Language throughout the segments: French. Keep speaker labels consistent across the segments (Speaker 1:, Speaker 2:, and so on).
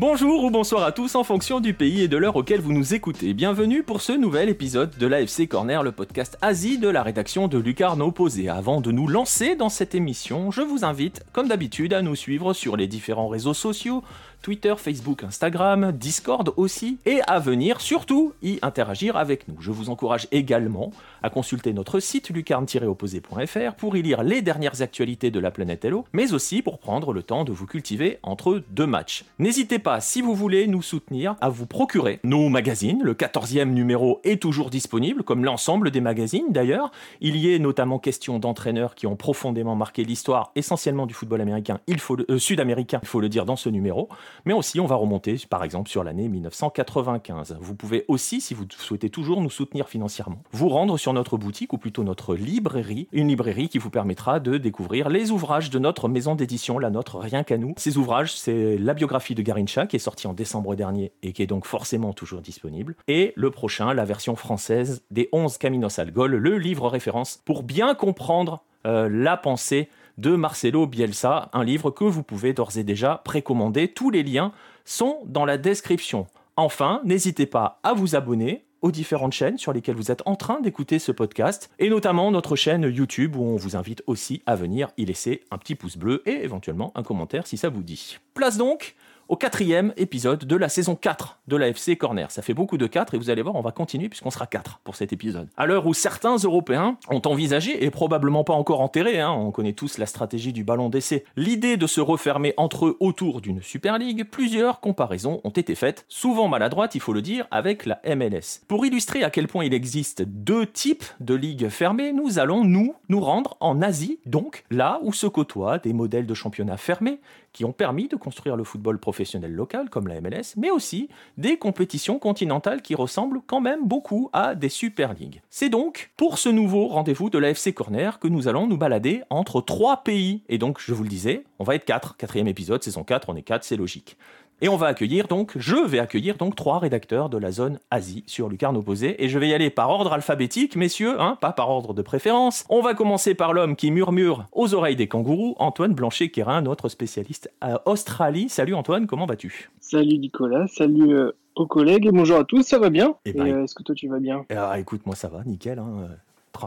Speaker 1: Bonjour ou bonsoir à tous en fonction du pays et de l'heure auquel vous nous écoutez. Bienvenue pour ce nouvel épisode de l'AFC Corner, le podcast Asie de la rédaction de Lucarno Posé. Avant de nous lancer dans cette émission, je vous invite, comme d'habitude, à nous suivre sur les différents réseaux sociaux Twitter, Facebook, Instagram, Discord aussi, et à venir surtout y interagir avec nous. Je vous encourage également à consulter notre site lucarne-opposé.fr pour y lire les dernières actualités de la planète Hello, mais aussi pour prendre le temps de vous cultiver entre deux matchs. N'hésitez pas, si vous voulez nous soutenir, à vous procurer nos magazines. Le 14e numéro est toujours disponible, comme l'ensemble des magazines d'ailleurs. Il y est notamment question d'entraîneurs qui ont profondément marqué l'histoire, essentiellement du football américain, euh, sud-américain, il faut le dire dans ce numéro mais aussi on va remonter par exemple sur l'année 1995. Vous pouvez aussi, si vous souhaitez toujours nous soutenir financièrement, vous rendre sur notre boutique ou plutôt notre librairie, une librairie qui vous permettra de découvrir les ouvrages de notre maison d'édition, la nôtre rien qu'à nous. Ces ouvrages, c'est la biographie de Garincha qui est sortie en décembre dernier et qui est donc forcément toujours disponible, et le prochain, la version française des 11 Caminos al Gol, le livre référence pour bien comprendre euh, la pensée de Marcelo Bielsa, un livre que vous pouvez d'ores et déjà précommander. Tous les liens sont dans la description. Enfin, n'hésitez pas à vous abonner aux différentes chaînes sur lesquelles vous êtes en train d'écouter ce podcast, et notamment notre chaîne YouTube où on vous invite aussi à venir y laisser un petit pouce bleu et éventuellement un commentaire si ça vous dit. Place donc au quatrième épisode de la saison 4 de la FC Corner. Ça fait beaucoup de 4 et vous allez voir, on va continuer puisqu'on sera 4 pour cet épisode. À l'heure où certains Européens ont envisagé, et probablement pas encore enterré, hein, on connaît tous la stratégie du ballon d'essai, l'idée de se refermer entre eux autour d'une Super League, plusieurs comparaisons ont été faites, souvent maladroites, il faut le dire, avec la MLS. Pour illustrer à quel point il existe deux types de ligues fermées, nous allons, nous, nous rendre en Asie, donc là où se côtoient des modèles de championnat fermés qui ont permis de construire le football professionnel local comme la MLS, mais aussi des compétitions continentales qui ressemblent quand même beaucoup à des Super Leagues. C'est donc pour ce nouveau rendez-vous de la FC Corner que nous allons nous balader entre trois pays. Et donc, je vous le disais, on va être quatre. Quatrième épisode, saison 4, on est quatre, c'est logique. Et on va accueillir donc, je vais accueillir donc trois rédacteurs de la zone Asie sur Lucarne Opposé. Et je vais y aller par ordre alphabétique, messieurs, hein, pas par ordre de préférence. On va commencer par l'homme qui murmure aux oreilles des kangourous, Antoine Blanchet-Quérin, notre spécialiste à Australie. Salut Antoine, comment vas-tu?
Speaker 2: Salut Nicolas, salut euh, aux collègues et bonjour à tous, ça va bien?
Speaker 1: Eh ben,
Speaker 2: Et, euh, Est-ce que toi tu vas bien?
Speaker 1: Ah, écoute, moi ça va, nickel. hein.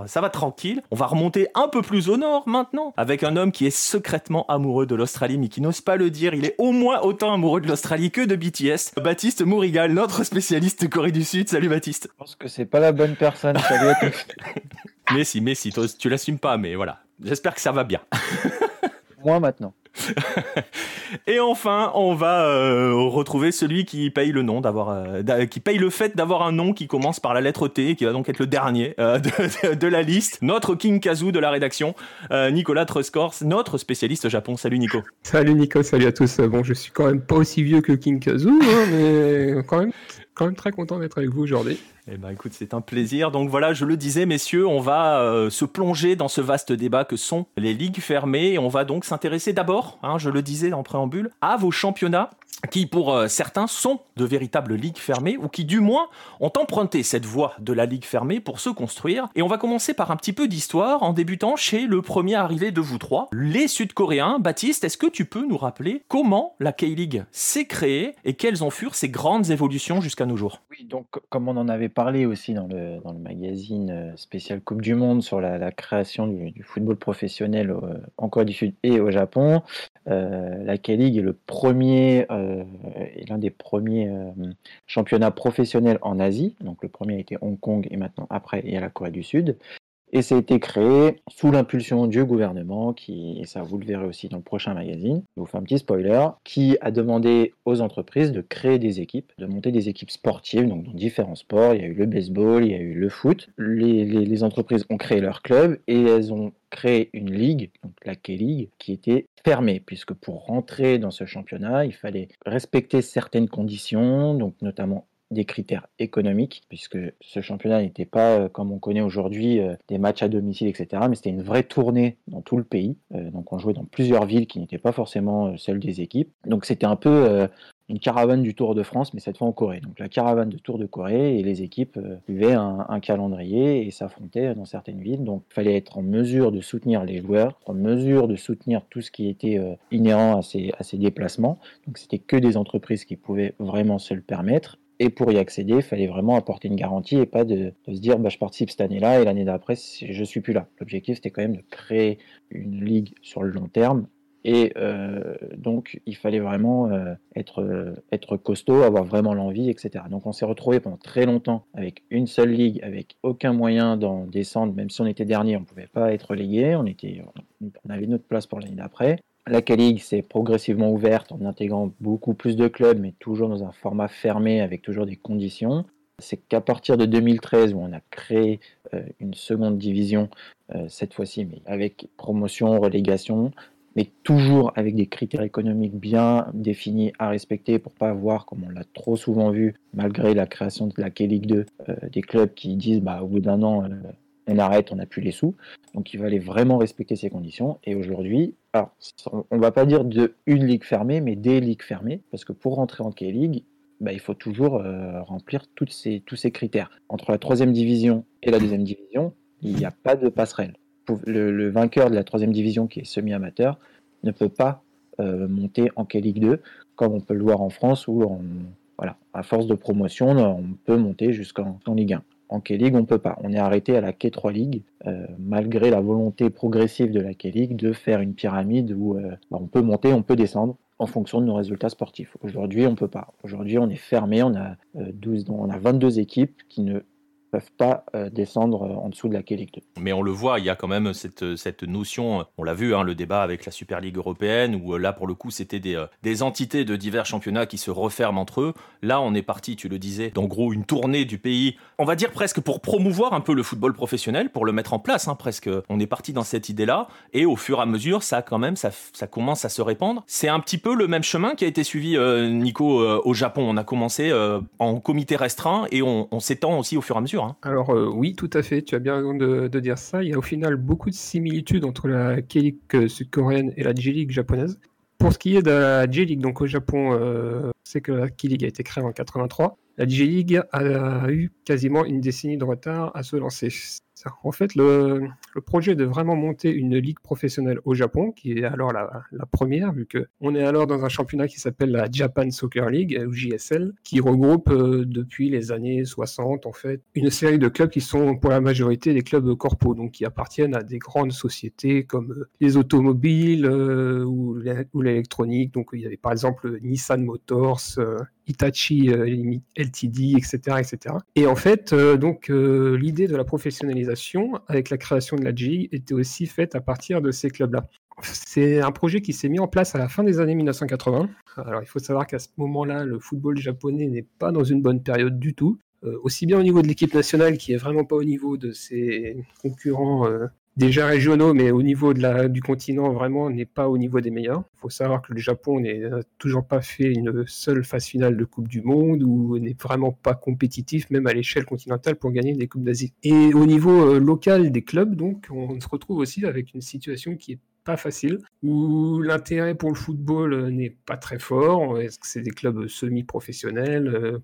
Speaker 1: Ça va tranquille. On va remonter un peu plus au nord maintenant, avec un homme qui est secrètement amoureux de l'Australie, mais qui n'ose pas le dire. Il est au moins autant amoureux de l'Australie que de BTS. Baptiste Mourigal, notre spécialiste Corée du Sud. Salut Baptiste.
Speaker 3: Je pense que c'est pas la bonne personne. Salut à tous.
Speaker 1: Mais si, mais si, tu l'assumes pas, mais voilà. J'espère que ça va bien.
Speaker 3: Moi maintenant.
Speaker 1: Et enfin, on va euh, retrouver celui qui paye le nom d'avoir, euh, qui paye le fait d'avoir un nom qui commence par la lettre T, qui va donc être le dernier euh, de, la liste. Notre King Kazu de la rédaction, Nicolas Truskors, notre spécialiste Japon. Salut Nico.
Speaker 4: Salut Nico, salut à tous. Bon, je suis quand même pas aussi vieux que King Kazoo, hein, mais quand même, quand même très content d'être avec vous aujourd'hui.
Speaker 1: Eh ben écoute, c'est un plaisir. Donc voilà, je le disais, messieurs, on va euh, se plonger dans ce vaste débat que sont les ligues fermées. On va donc s'intéresser d'abord, hein, je le disais en préambule, à vos championnats qui pour euh, certains sont de véritables ligues fermées ou qui du moins ont emprunté cette voie de la ligue fermée pour se construire. Et on va commencer par un petit peu d'histoire en débutant chez le premier arrivé de vous trois, les Sud-Coréens. Baptiste, est-ce que tu peux nous rappeler comment la K-League s'est créée et quelles en furent ses grandes évolutions jusqu'à nos jours?
Speaker 3: Oui, donc comme on en avait parlé aussi dans le, dans le magazine euh, spécial Coupe du Monde sur la, création du, football professionnel en Corée du Sud et au Japon, euh, la K-League est le premier, euh, l'un des premiers euh, championnats professionnels en Asie. Donc le premier a été Hong Kong et maintenant après il y a la Corée du Sud. Et ça a été créé sous l'impulsion du gouvernement, qui, et ça vous le verrez aussi dans le prochain magazine, je vous fais un petit spoiler, qui a demandé aux entreprises de créer des équipes, de monter des équipes sportives, donc dans différents sports. Il y a eu le baseball, il y a eu le foot. Les, entreprises ont créé leur club et elles ont créé une ligue, donc la K-League, qui était fermée, puisque pour rentrer dans ce championnat, il fallait respecter certaines conditions, donc notamment des critères économiques, puisque ce championnat n'était pas, euh, comme on connaît aujourd'hui, euh, des matchs à domicile, etc., mais c'était une vraie tournée dans tout le pays. Euh, donc on jouait dans plusieurs villes qui n'étaient pas forcément celles des équipes. Donc c'était un peu une caravane du Tour de France, mais cette fois en Corée. Donc la caravane de Tour de Corée et les équipes suivaient un, calendrier et s'affrontaient dans certaines villes. Donc il fallait être en mesure de soutenir les joueurs, en mesure de soutenir tout ce qui était inhérent à ces déplacements. Donc c'était que des entreprises qui pouvaient vraiment se le permettre. Et pour y accéder, il fallait vraiment apporter une garantie et pas de, se dire bah, je participe cette année-là et l'année d'après je suis plus là. L'objectif c'était quand même de créer une ligue sur le long terme et euh, donc, il fallait vraiment euh, être, être costaud, avoir vraiment l'envie, etc. Donc, on s'est retrouvé pendant très longtemps avec une seule ligue, avec aucun moyen d'en descendre. Même si on était dernier, on ne pouvait pas être relégué. On, était, on avait notre place pour l'année d'après. La K-League s'est progressivement ouverte en intégrant beaucoup plus de clubs, mais toujours dans un format fermé avec toujours des conditions. C'est qu'à partir de 2013 où on a créé euh, une seconde division, cette fois-ci, mais avec promotion, relégation, mais toujours avec des critères économiques bien définis à respecter pour pas avoir, comme on l'a trop souvent vu, malgré la création de la K-League 2, euh, des clubs qui disent bah, au bout d'un an, euh, on arrête, on n'a plus les sous. Donc il fallait vraiment respecter ces conditions. Et aujourd'hui, alors, on va pas dire de une ligue fermée, mais des ligues fermées, parce que pour rentrer en K-League, bah, il faut toujours euh, remplir tous ces critères. Entre la troisième division et la deuxième division, il n'y a pas de passerelle le, vainqueur de la troisième division, qui est semi-amateur, ne peut pas euh, monter en K-League 2, comme on peut le voir en France, où voilà, à force de promotion, on peut monter jusqu'en Ligue 1. En K-League, on ne peut pas. On est arrêté à la K3 League, euh, malgré la volonté progressive de la K-League de faire une pyramide où euh, bah, on peut monter, on peut descendre en fonction de nos résultats sportifs. Aujourd'hui, on ne peut pas. Aujourd'hui, on est fermé, on a, 12, on a 22 équipes qui ne peuvent pas euh, descendre euh, en dessous de la K-League 2.
Speaker 1: Mais on le voit, il y a quand même cette, cette notion, on l'a vu, hein, le débat avec la Super League européenne, où euh, là, pour le coup, c'était des, des, entités de divers championnats qui se referment entre eux. Là, on est parti, tu le disais, d'en gros une tournée du pays, on va dire presque pour promouvoir un peu le football professionnel, pour le mettre en place, hein, presque. On est parti dans cette idée-là, et au fur et à mesure, ça quand même, ça, commence à se répandre. C'est un petit peu le même chemin qui a été suivi, Nico, au Japon. On a commencé en comité restreint, et on s'étend aussi au fur et à mesure. Hein.
Speaker 4: Alors euh, oui, tout à fait, tu as bien raison de, dire ça. Il y a au final beaucoup de similitudes entre la K-League euh, sud-coréenne et la J-League japonaise. Pour ce qui est de la J-League, donc au Japon, euh, c'est que la K-League a été créée en 83. La J-League a eu quasiment une décennie de retard à se lancer. En fait, le, projet de vraiment monter une ligue professionnelle au Japon, qui est alors la, première, vu qu'on est alors dans un championnat qui s'appelle la Japan Soccer League, ou JSL, qui regroupe euh, depuis les années 60, en fait, une série de clubs qui sont pour la majorité des clubs corpo, donc qui appartiennent à des grandes sociétés comme euh, les automobiles euh, ou l'électronique. Donc il y avait par exemple Nissan Motors, Hitachi LTD, etc., etc. Et en fait, donc l'idée de la professionnalisation avec la création de la G était aussi faite à partir de ces clubs-là. C'est un projet qui s'est mis en place à la fin des années 1980. Alors il faut savoir qu'à ce moment-là, le football japonais n'est pas dans une bonne période du tout. Euh, aussi bien au niveau de l'équipe nationale qui est vraiment pas au niveau de ses concurrents euh, déjà régionaux, mais au niveau du continent, vraiment, n'est pas au niveau des meilleurs. Il faut savoir que le Japon n'a toujours pas fait une seule phase finale de Coupe du Monde ou n'est vraiment pas compétitif, même à l'échelle continentale, pour gagner des Coupes d'Asie. Et au niveau euh, local des clubs, donc, on se retrouve aussi avec une situation qui est pas facile, où l'intérêt pour le football euh, n'est pas très fort, c'est des clubs semi-professionnels, euh,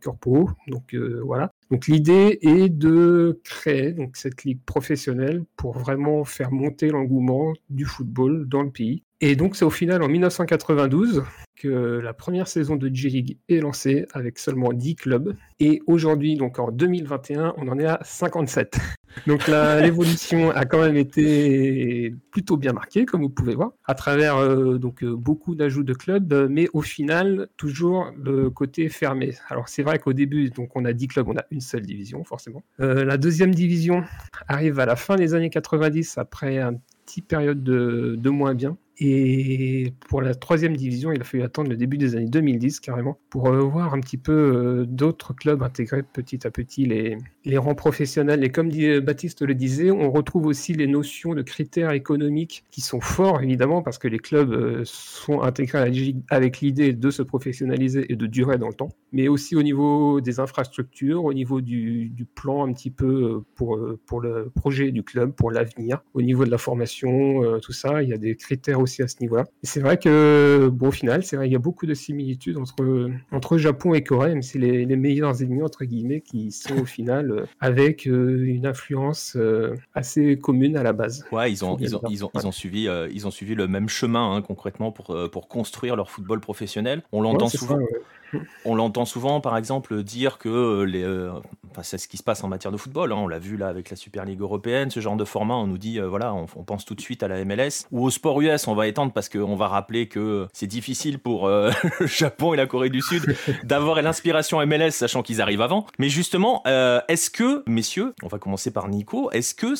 Speaker 4: donc euh, voilà. Donc l'idée est de créer donc cette ligue professionnelle pour vraiment faire monter l'engouement du football dans le pays. Et donc c'est au final en 1992 que la première saison de J-League est lancée avec seulement 10 clubs. Et aujourd'hui, donc en 2021, on en est à 57. Donc l'évolution a quand même été plutôt bien marquée, comme vous pouvez voir, à travers euh, donc euh, beaucoup d'ajouts de clubs, mais au final toujours le côté fermé. Alors c'est vrai qu'au début, donc on a 10 clubs, on a une seule division forcément. Euh, la deuxième division arrive à la fin des années 90 après petite période de, de moins bien. Et pour la troisième division, il a fallu attendre le début des années 2010 carrément pour euh, voir un petit peu euh, d'autres clubs intégrer petit à petit les, les rangs professionnels. Et comme dit, Baptiste le disait, on retrouve aussi les notions de critères économiques qui sont forts évidemment parce que les clubs euh, sont intégrés avec l'idée de se professionnaliser et de durer dans le temps, mais aussi au niveau des infrastructures, au niveau du, du plan un petit peu pour, pour le projet du club, pour l'avenir, au niveau de la formation, tout ça, il y a des critères aussi aussi à ce niveau-là. C'est vrai que, bon, au final, c'est vrai, il y a beaucoup de similitudes entre, entre Japon et Corée, même si les, les meilleurs ennemis, entre guillemets, qui sont au final euh, avec euh, une influence euh, assez commune à la base.
Speaker 1: Ouais, ils ont, ils ont, ils ont, ils ont suivi, ils ont suivi le même chemin, hein, concrètement, pour, pour construire leur football professionnel. On l'entend souvent. On l'entend souvent, par exemple, dire que euh, euh, c'est ce qui se passe en matière de football. Hein. on l'a vu là avec la Super League européenne, ce genre de format. On nous dit, euh, voilà, on, pense tout de suite à la MLS ou au sport US. On va étendre parce qu'on va rappeler que c'est difficile pour le Japon et la Corée du Sud d'avoir l'inspiration MLS, sachant qu'ils arrivent avant. Mais justement, est-ce que, messieurs, on va commencer par Nico, est-ce que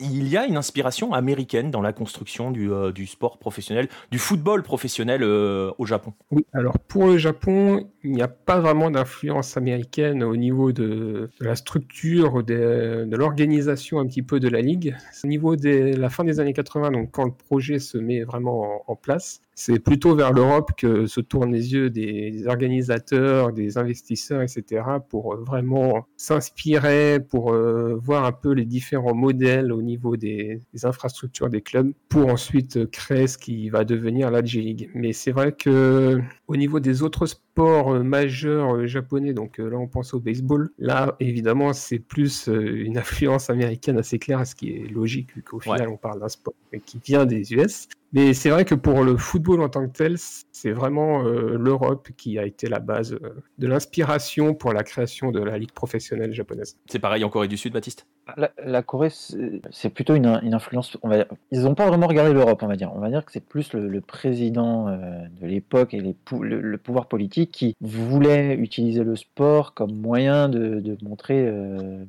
Speaker 1: y a une inspiration américaine dans la construction du, du sport professionnel, du football professionnel au Japon?
Speaker 4: Oui, alors pour le Japon, il n'y a pas vraiment d'influence américaine au niveau de, la structure, de, l'organisation un petit peu de la ligue. Au niveau de la fin des années 80, donc quand le projet se met vraiment en place, c'est plutôt vers l'Europe que se tournent les yeux des organisateurs, des investisseurs, etc., pour vraiment s'inspirer, pour euh, voir un peu les différents modèles au niveau des, infrastructures des clubs, pour ensuite créer ce qui va devenir la J-League. Mais c'est vrai que au niveau des autres sports majeurs japonais, donc euh, là on pense au baseball, là évidemment c'est plus euh, une influence américaine assez claire, ce qui est logique vu qu'au final on parle d'un sport qui vient des US. Mais c'est vrai que pour le football en tant que tel, c'est vraiment euh, l'Europe qui a été la base euh, de l'inspiration pour la création de la ligue professionnelle japonaise.
Speaker 1: C'est pareil en Corée du Sud, Baptiste?
Speaker 3: La, Corée, c'est plutôt une, influence. Ils n'ont pas vraiment regardé l'Europe, on va dire. On va dire que c'est plus le, président euh, de l'époque et le, pouvoir politique qui voulait utiliser le sport comme moyen de, montrer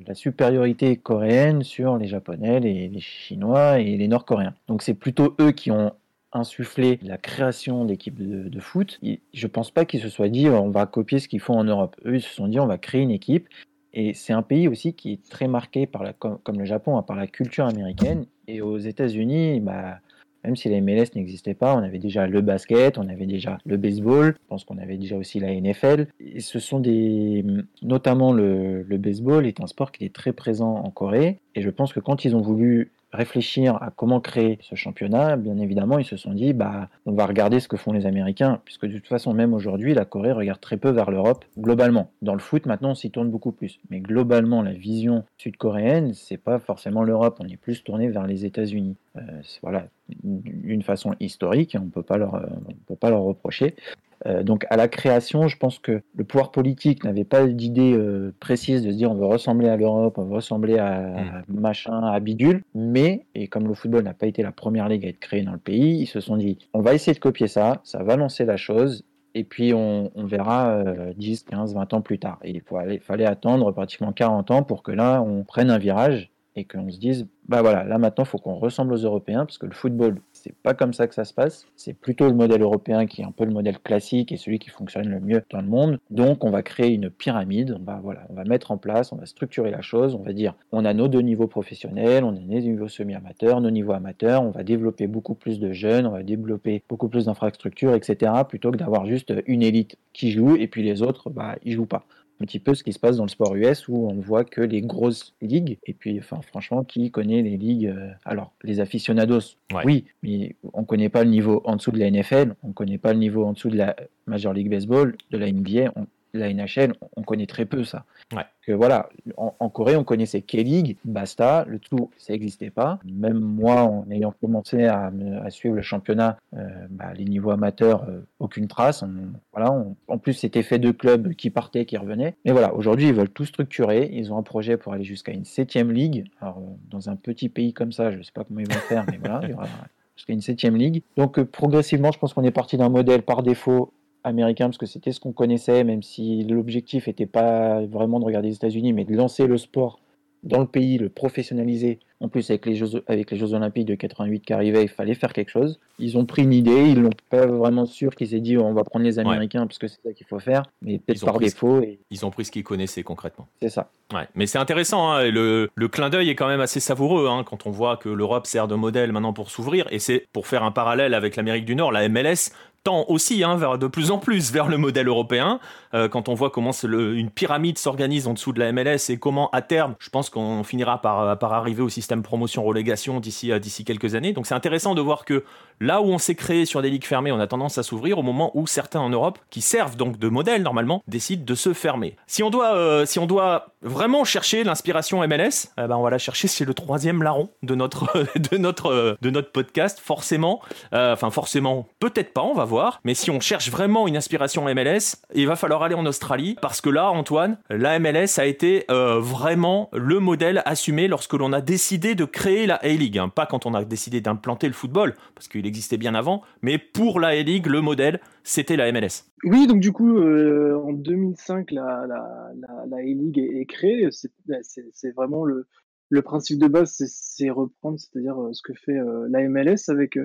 Speaker 3: la supériorité coréenne sur les Japonais, les, Chinois et les Nord-Coréens. Donc c'est plutôt eux qui ont insufflé la création d'équipes de, foot, je pense pas qu'ils se soient dit on va copier ce qu'ils font en Europe. Eux, ils se sont dit on va créer une équipe. Et c'est un pays aussi qui est très marqué par la, comme, le Japon, hein, par la culture américaine. Et aux États-Unis, bah, même si la MLS n'existait pas, on avait déjà le basket, on avait déjà le baseball, je pense qu'on avait déjà aussi la NFL. Et ce sont des, notamment le, le baseball est un sport qui est très présent en Corée. Et je pense que quand ils ont voulu réfléchir à comment créer ce championnat, bien évidemment, ils se sont dit, bah, on va regarder ce que font les Américains, puisque de toute façon, même aujourd'hui, la Corée regarde très peu vers l'Europe, globalement. Dans le foot, maintenant, on s'y tourne beaucoup plus. Mais globalement, la vision sud-coréenne, c'est pas forcément l'Europe, on est plus tourné vers les États-Unis. Euh, voilà, une façon historique, on leur, on peut pas leur reprocher. Euh, donc à la création, je pense que le pouvoir politique n'avait pas d'idée euh, précise de se dire on veut ressembler à l'Europe, on veut ressembler à, mm. machin, à bidule, mais, et comme le football n'a pas été la première ligue à être créée dans le pays, ils se sont dit on va essayer de copier ça, ça va lancer la chose, et puis on, verra 10, 15, 20 ans plus tard. Et il fallait attendre pratiquement 40 ans pour que là on prenne un virage et qu'on se dise bah voilà, là maintenant il faut qu'on ressemble aux Européens parce que le football c'est pas comme ça que ça se passe. C'est plutôt le modèle européen qui est un peu le modèle classique et celui qui fonctionne le mieux dans le monde. Donc on va créer une pyramide, on va, voilà, on va mettre en place, on va structurer la chose, on va dire on a nos deux niveaux professionnels, on a nos niveaux semi-amateurs, nos niveaux amateurs, on va développer beaucoup plus de jeunes, on va développer beaucoup plus d'infrastructures, etc. plutôt que d'avoir juste une élite qui joue et puis les autres, bah, ils jouent pas un petit peu ce qui se passe dans le sport US où on ne voit que les grosses ligues. Et puis, enfin, franchement, qui connaît les ligues euh, Alors, les aficionados, oui, mais on ne connaît pas le niveau en dessous de la NFL, on ne connaît pas le niveau en dessous de la Major League Baseball, de la NBA, la NHL, on connaît très peu ça. Que voilà, en, Corée, on connaissait K-League, basta, le tout, ça n'existait pas. Même moi, en ayant commencé à, suivre le championnat, euh, bah, les niveaux amateurs, euh, aucune trace. voilà, en plus, c'était fait de clubs qui partaient, qui revenaient. Mais voilà, aujourd'hui, ils veulent tout structurer. Ils ont un projet pour aller jusqu'à une septième ligue. Alors, euh, dans un petit pays comme ça, je ne sais pas comment ils vont faire, mais voilà, il y aura jusqu'à une septième ligue. Donc, progressivement, je pense qu'on est parti d'un modèle par défaut américain parce que c'était ce qu'on connaissait, même si l'objectif n'était pas vraiment de regarder les États-Unis, mais de lancer le sport dans le pays, le professionnaliser. En plus, avec les Jeux, avec les Jeux Olympiques de 88 qui arrivaient, il fallait faire quelque chose. Ils ont pris une idée, ils l'ont pas vraiment sûr qu'ils s'est dit on va prendre les Américains parce que c'est ça qu'il faut faire, mais peut-être par défaut. Et...
Speaker 1: Ils ont pris ce qu'ils connaissaient concrètement.
Speaker 3: C'est ça.
Speaker 1: Ouais. Mais c'est intéressant, hein, le, le, clin d'œil est quand même assez savoureux hein, quand on voit que l'Europe sert de modèle maintenant pour s'ouvrir. Et c'est pour faire un parallèle avec l'Amérique du Nord, la MLS aussi hein, vers, de plus en plus vers le modèle européen. Euh, quand on voit comment une pyramide s'organise en dessous de la MLS et comment à terme, je pense qu'on finira par, par arriver au système promotion-relégation d'ici d'ici quelques années. Donc c'est intéressant de voir que là où on s'est créé sur des ligues fermées, on a tendance à s'ouvrir au moment où certains en Europe, qui servent donc de modèle normalement, décident de se fermer. Si on doit, si on doit vraiment chercher l'inspiration MLS, eh ben on va la chercher chez le troisième larron de notre, de notre, de notre podcast, forcément. Euh, enfin, forcément, peut-être pas, on va voir. Mais si on cherche vraiment une inspiration MLS, il va falloir aller en Australie parce que là, Antoine, la MLS a été euh, vraiment le modèle assumé lorsque l'on a décidé de créer la A-League. Hein. Pas quand on a décidé d'implanter le football, parce qu'il existait bien avant, mais pour la A-League, le modèle, c'était la MLS.
Speaker 2: Oui, donc du coup, euh, en 2005, la, la, la, est, créée. C'est vraiment le, principe de base, c'est reprendre, c'est-à-dire ce que fait la MLS avec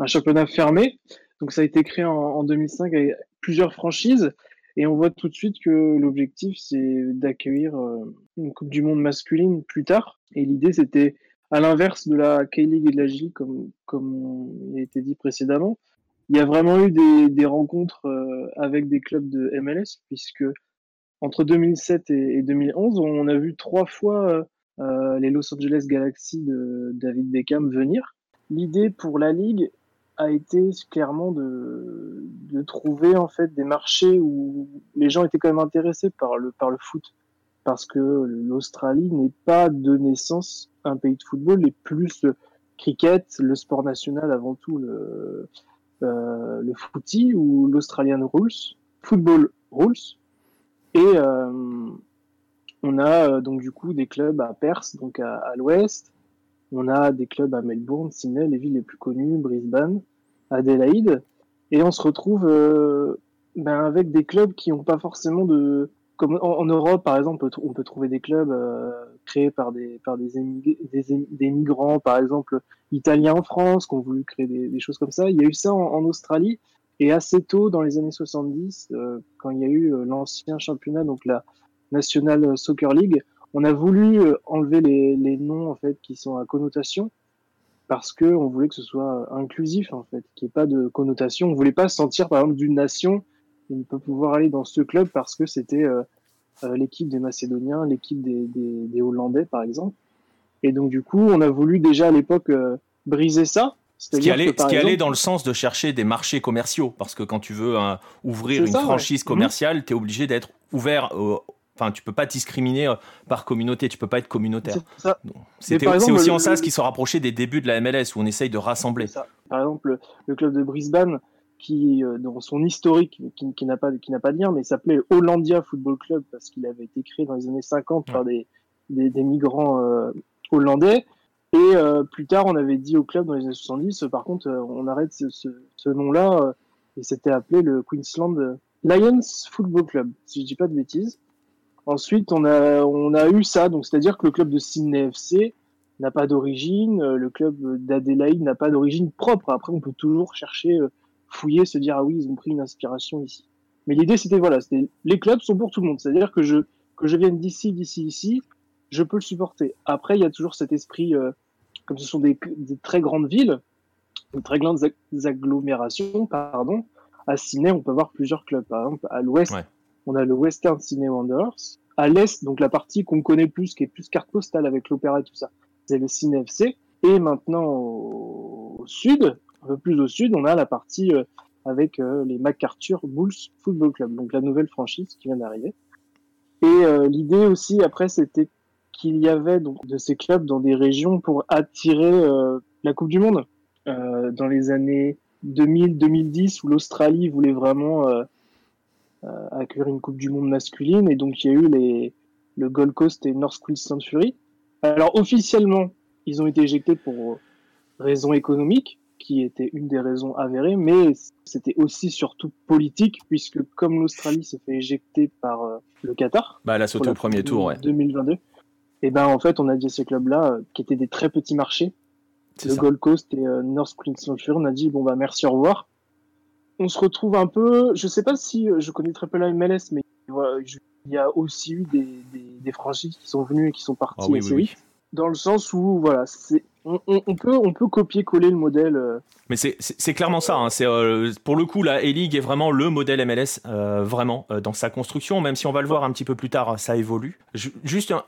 Speaker 2: un championnat fermé. Donc ça a été créé en, 2005 avec plusieurs franchises. Et on voit tout de suite que l'objectif, c'est d'accueillir euh, une Coupe du Monde masculine plus tard. Et l'idée, c'était à l'inverse de la K-League et de la J, comme, comme il a été dit précédemment. Il y a vraiment eu des, rencontres euh, avec des clubs de MLS, puisque entre 2007 et, 2011, on a vu trois fois euh, les Los Angeles Galaxy de David Beckham venir. L'idée pour la Ligue, a été clairement de, trouver en fait des marchés où les gens étaient quand même intéressés par le foot. Parce que l'Australie n'est pas de naissance un pays de football, et plus le cricket, le sport national avant tout, le, euh, le footy ou l'Australian Rules, Football Rules. Et euh, on a euh, donc du coup des clubs à Perth, donc à, l'ouest, on a des clubs à Melbourne, Sydney, les villes les plus connues, Brisbane, Adélaïde, et on se retrouve euh, ben, avec des clubs qui n'ont pas forcément de... En, Europe, par exemple, on peut trouver des clubs euh, créés par des, migrants, par exemple, italiens en France, qui ont voulu créer des, choses comme ça. Il y a eu ça en, Australie, et assez tôt, dans les années 70, euh, quand il y a eu l'ancien championnat, donc la National Soccer League, on a voulu enlever les, noms en fait qui sont à connotation parce que on voulait que ce soit inclusif en fait, qu'il n'y ait pas de connotation. On voulait pas se sentir par exemple d'une nation ne pas pouvoir aller dans ce club parce que c'était euh, euh, l'équipe des Macédoniens, l'équipe des, des, des, Hollandais par exemple. Et donc du coup, on a voulu déjà à l'époque euh, briser ça.
Speaker 1: Ce qui, allait, ce qui allait, dans le sens de chercher des marchés commerciaux, parce que quand tu veux ouvrir une franchise commerciale, tu es obligé d'être ouvert Enfin, tu peux pas discriminer par communauté, tu peux pas être communautaire. C'est aussi en ça ce qui se rapprochait des débuts de la MLS où on essaye de rassembler.
Speaker 2: Par exemple, le club de Brisbane, qui euh, dans son historique, qui, n'a pas qui n'a pas de lien, mais s'appelait Hollandia Football Club parce qu'il avait été créé dans les années 50 par des, des, migrants euh, hollandais. Et plus tard, on avait dit au club dans les années 70, par contre, on arrête ce, ce nom-là, et c'était appelé le Queensland Lions Football Club, si je dis pas de bêtises. Ensuite, on a, on a eu ça, donc c'est-à-dire que le club de Sydney FC n'a pas d'origine, euh, le club d'Adélaïde n'a pas d'origine propre. Après, on peut toujours chercher, euh, fouiller, se dire ah oui, ils ont pris une inspiration ici. Mais l'idée, c'était voilà, c'était les clubs sont pour tout le monde. C'est-à-dire que je que je vienne d'ici, d'ici, ici, je peux le supporter. Après, il y a toujours cet esprit, euh, comme ce sont des, des, très grandes villes, des très grandes agglomérations, pardon. À Sydney, on peut avoir plusieurs clubs. Par exemple, à l'ouest, on a le Western Sydney Wanderers. À l'est, donc la partie qu'on connaît plus, qui est plus carte postale avec l'opéra et tout ça, c'est le Cine FC. Et maintenant, au, sud, un peu plus au sud, on a la partie euh, avec euh, les MacArthur Bulls Football Club, donc la nouvelle franchise qui vient d'arriver. Et euh, l'idée aussi, après, c'était qu'il y avait de ces clubs dans des régions pour attirer la Coupe du Monde. dans les années 2000-2010, où l'Australie voulait vraiment accueillir une Coupe du Monde masculine. Et donc, il y a eu les, le Gold Coast et North Queensland Fury. Alors, officiellement, ils ont été éjectés pour raisons économiques, qui était une des raisons avérées, mais c'était aussi surtout politique, puisque comme l'Australie s'est fait éjecter par euh, le Qatar.
Speaker 1: Bah, elle a sauté au premier tour, ouais.
Speaker 2: 2022. Et ben, en fait, on a dit ces clubs-là, euh, qui étaient des très petits marchés, le Gold Coast et North Queensland on a dit, bon, bah, merci, au revoir on se retrouve un peu. Je sais pas si euh, je connais très peu la MLS, mais il y a aussi eu des, des, franchises qui sont venues et qui sont parties
Speaker 1: ah oui,
Speaker 2: Dans le sens où, voilà, on, peut, copier-coller le modèle. Euh.
Speaker 1: Mais c'est clairement ça. Hein. Euh, pour le coup, la A-League est vraiment le modèle MLS, euh, vraiment dans sa construction. Même si on va le voir un petit peu plus tard, ça évolue. juste un,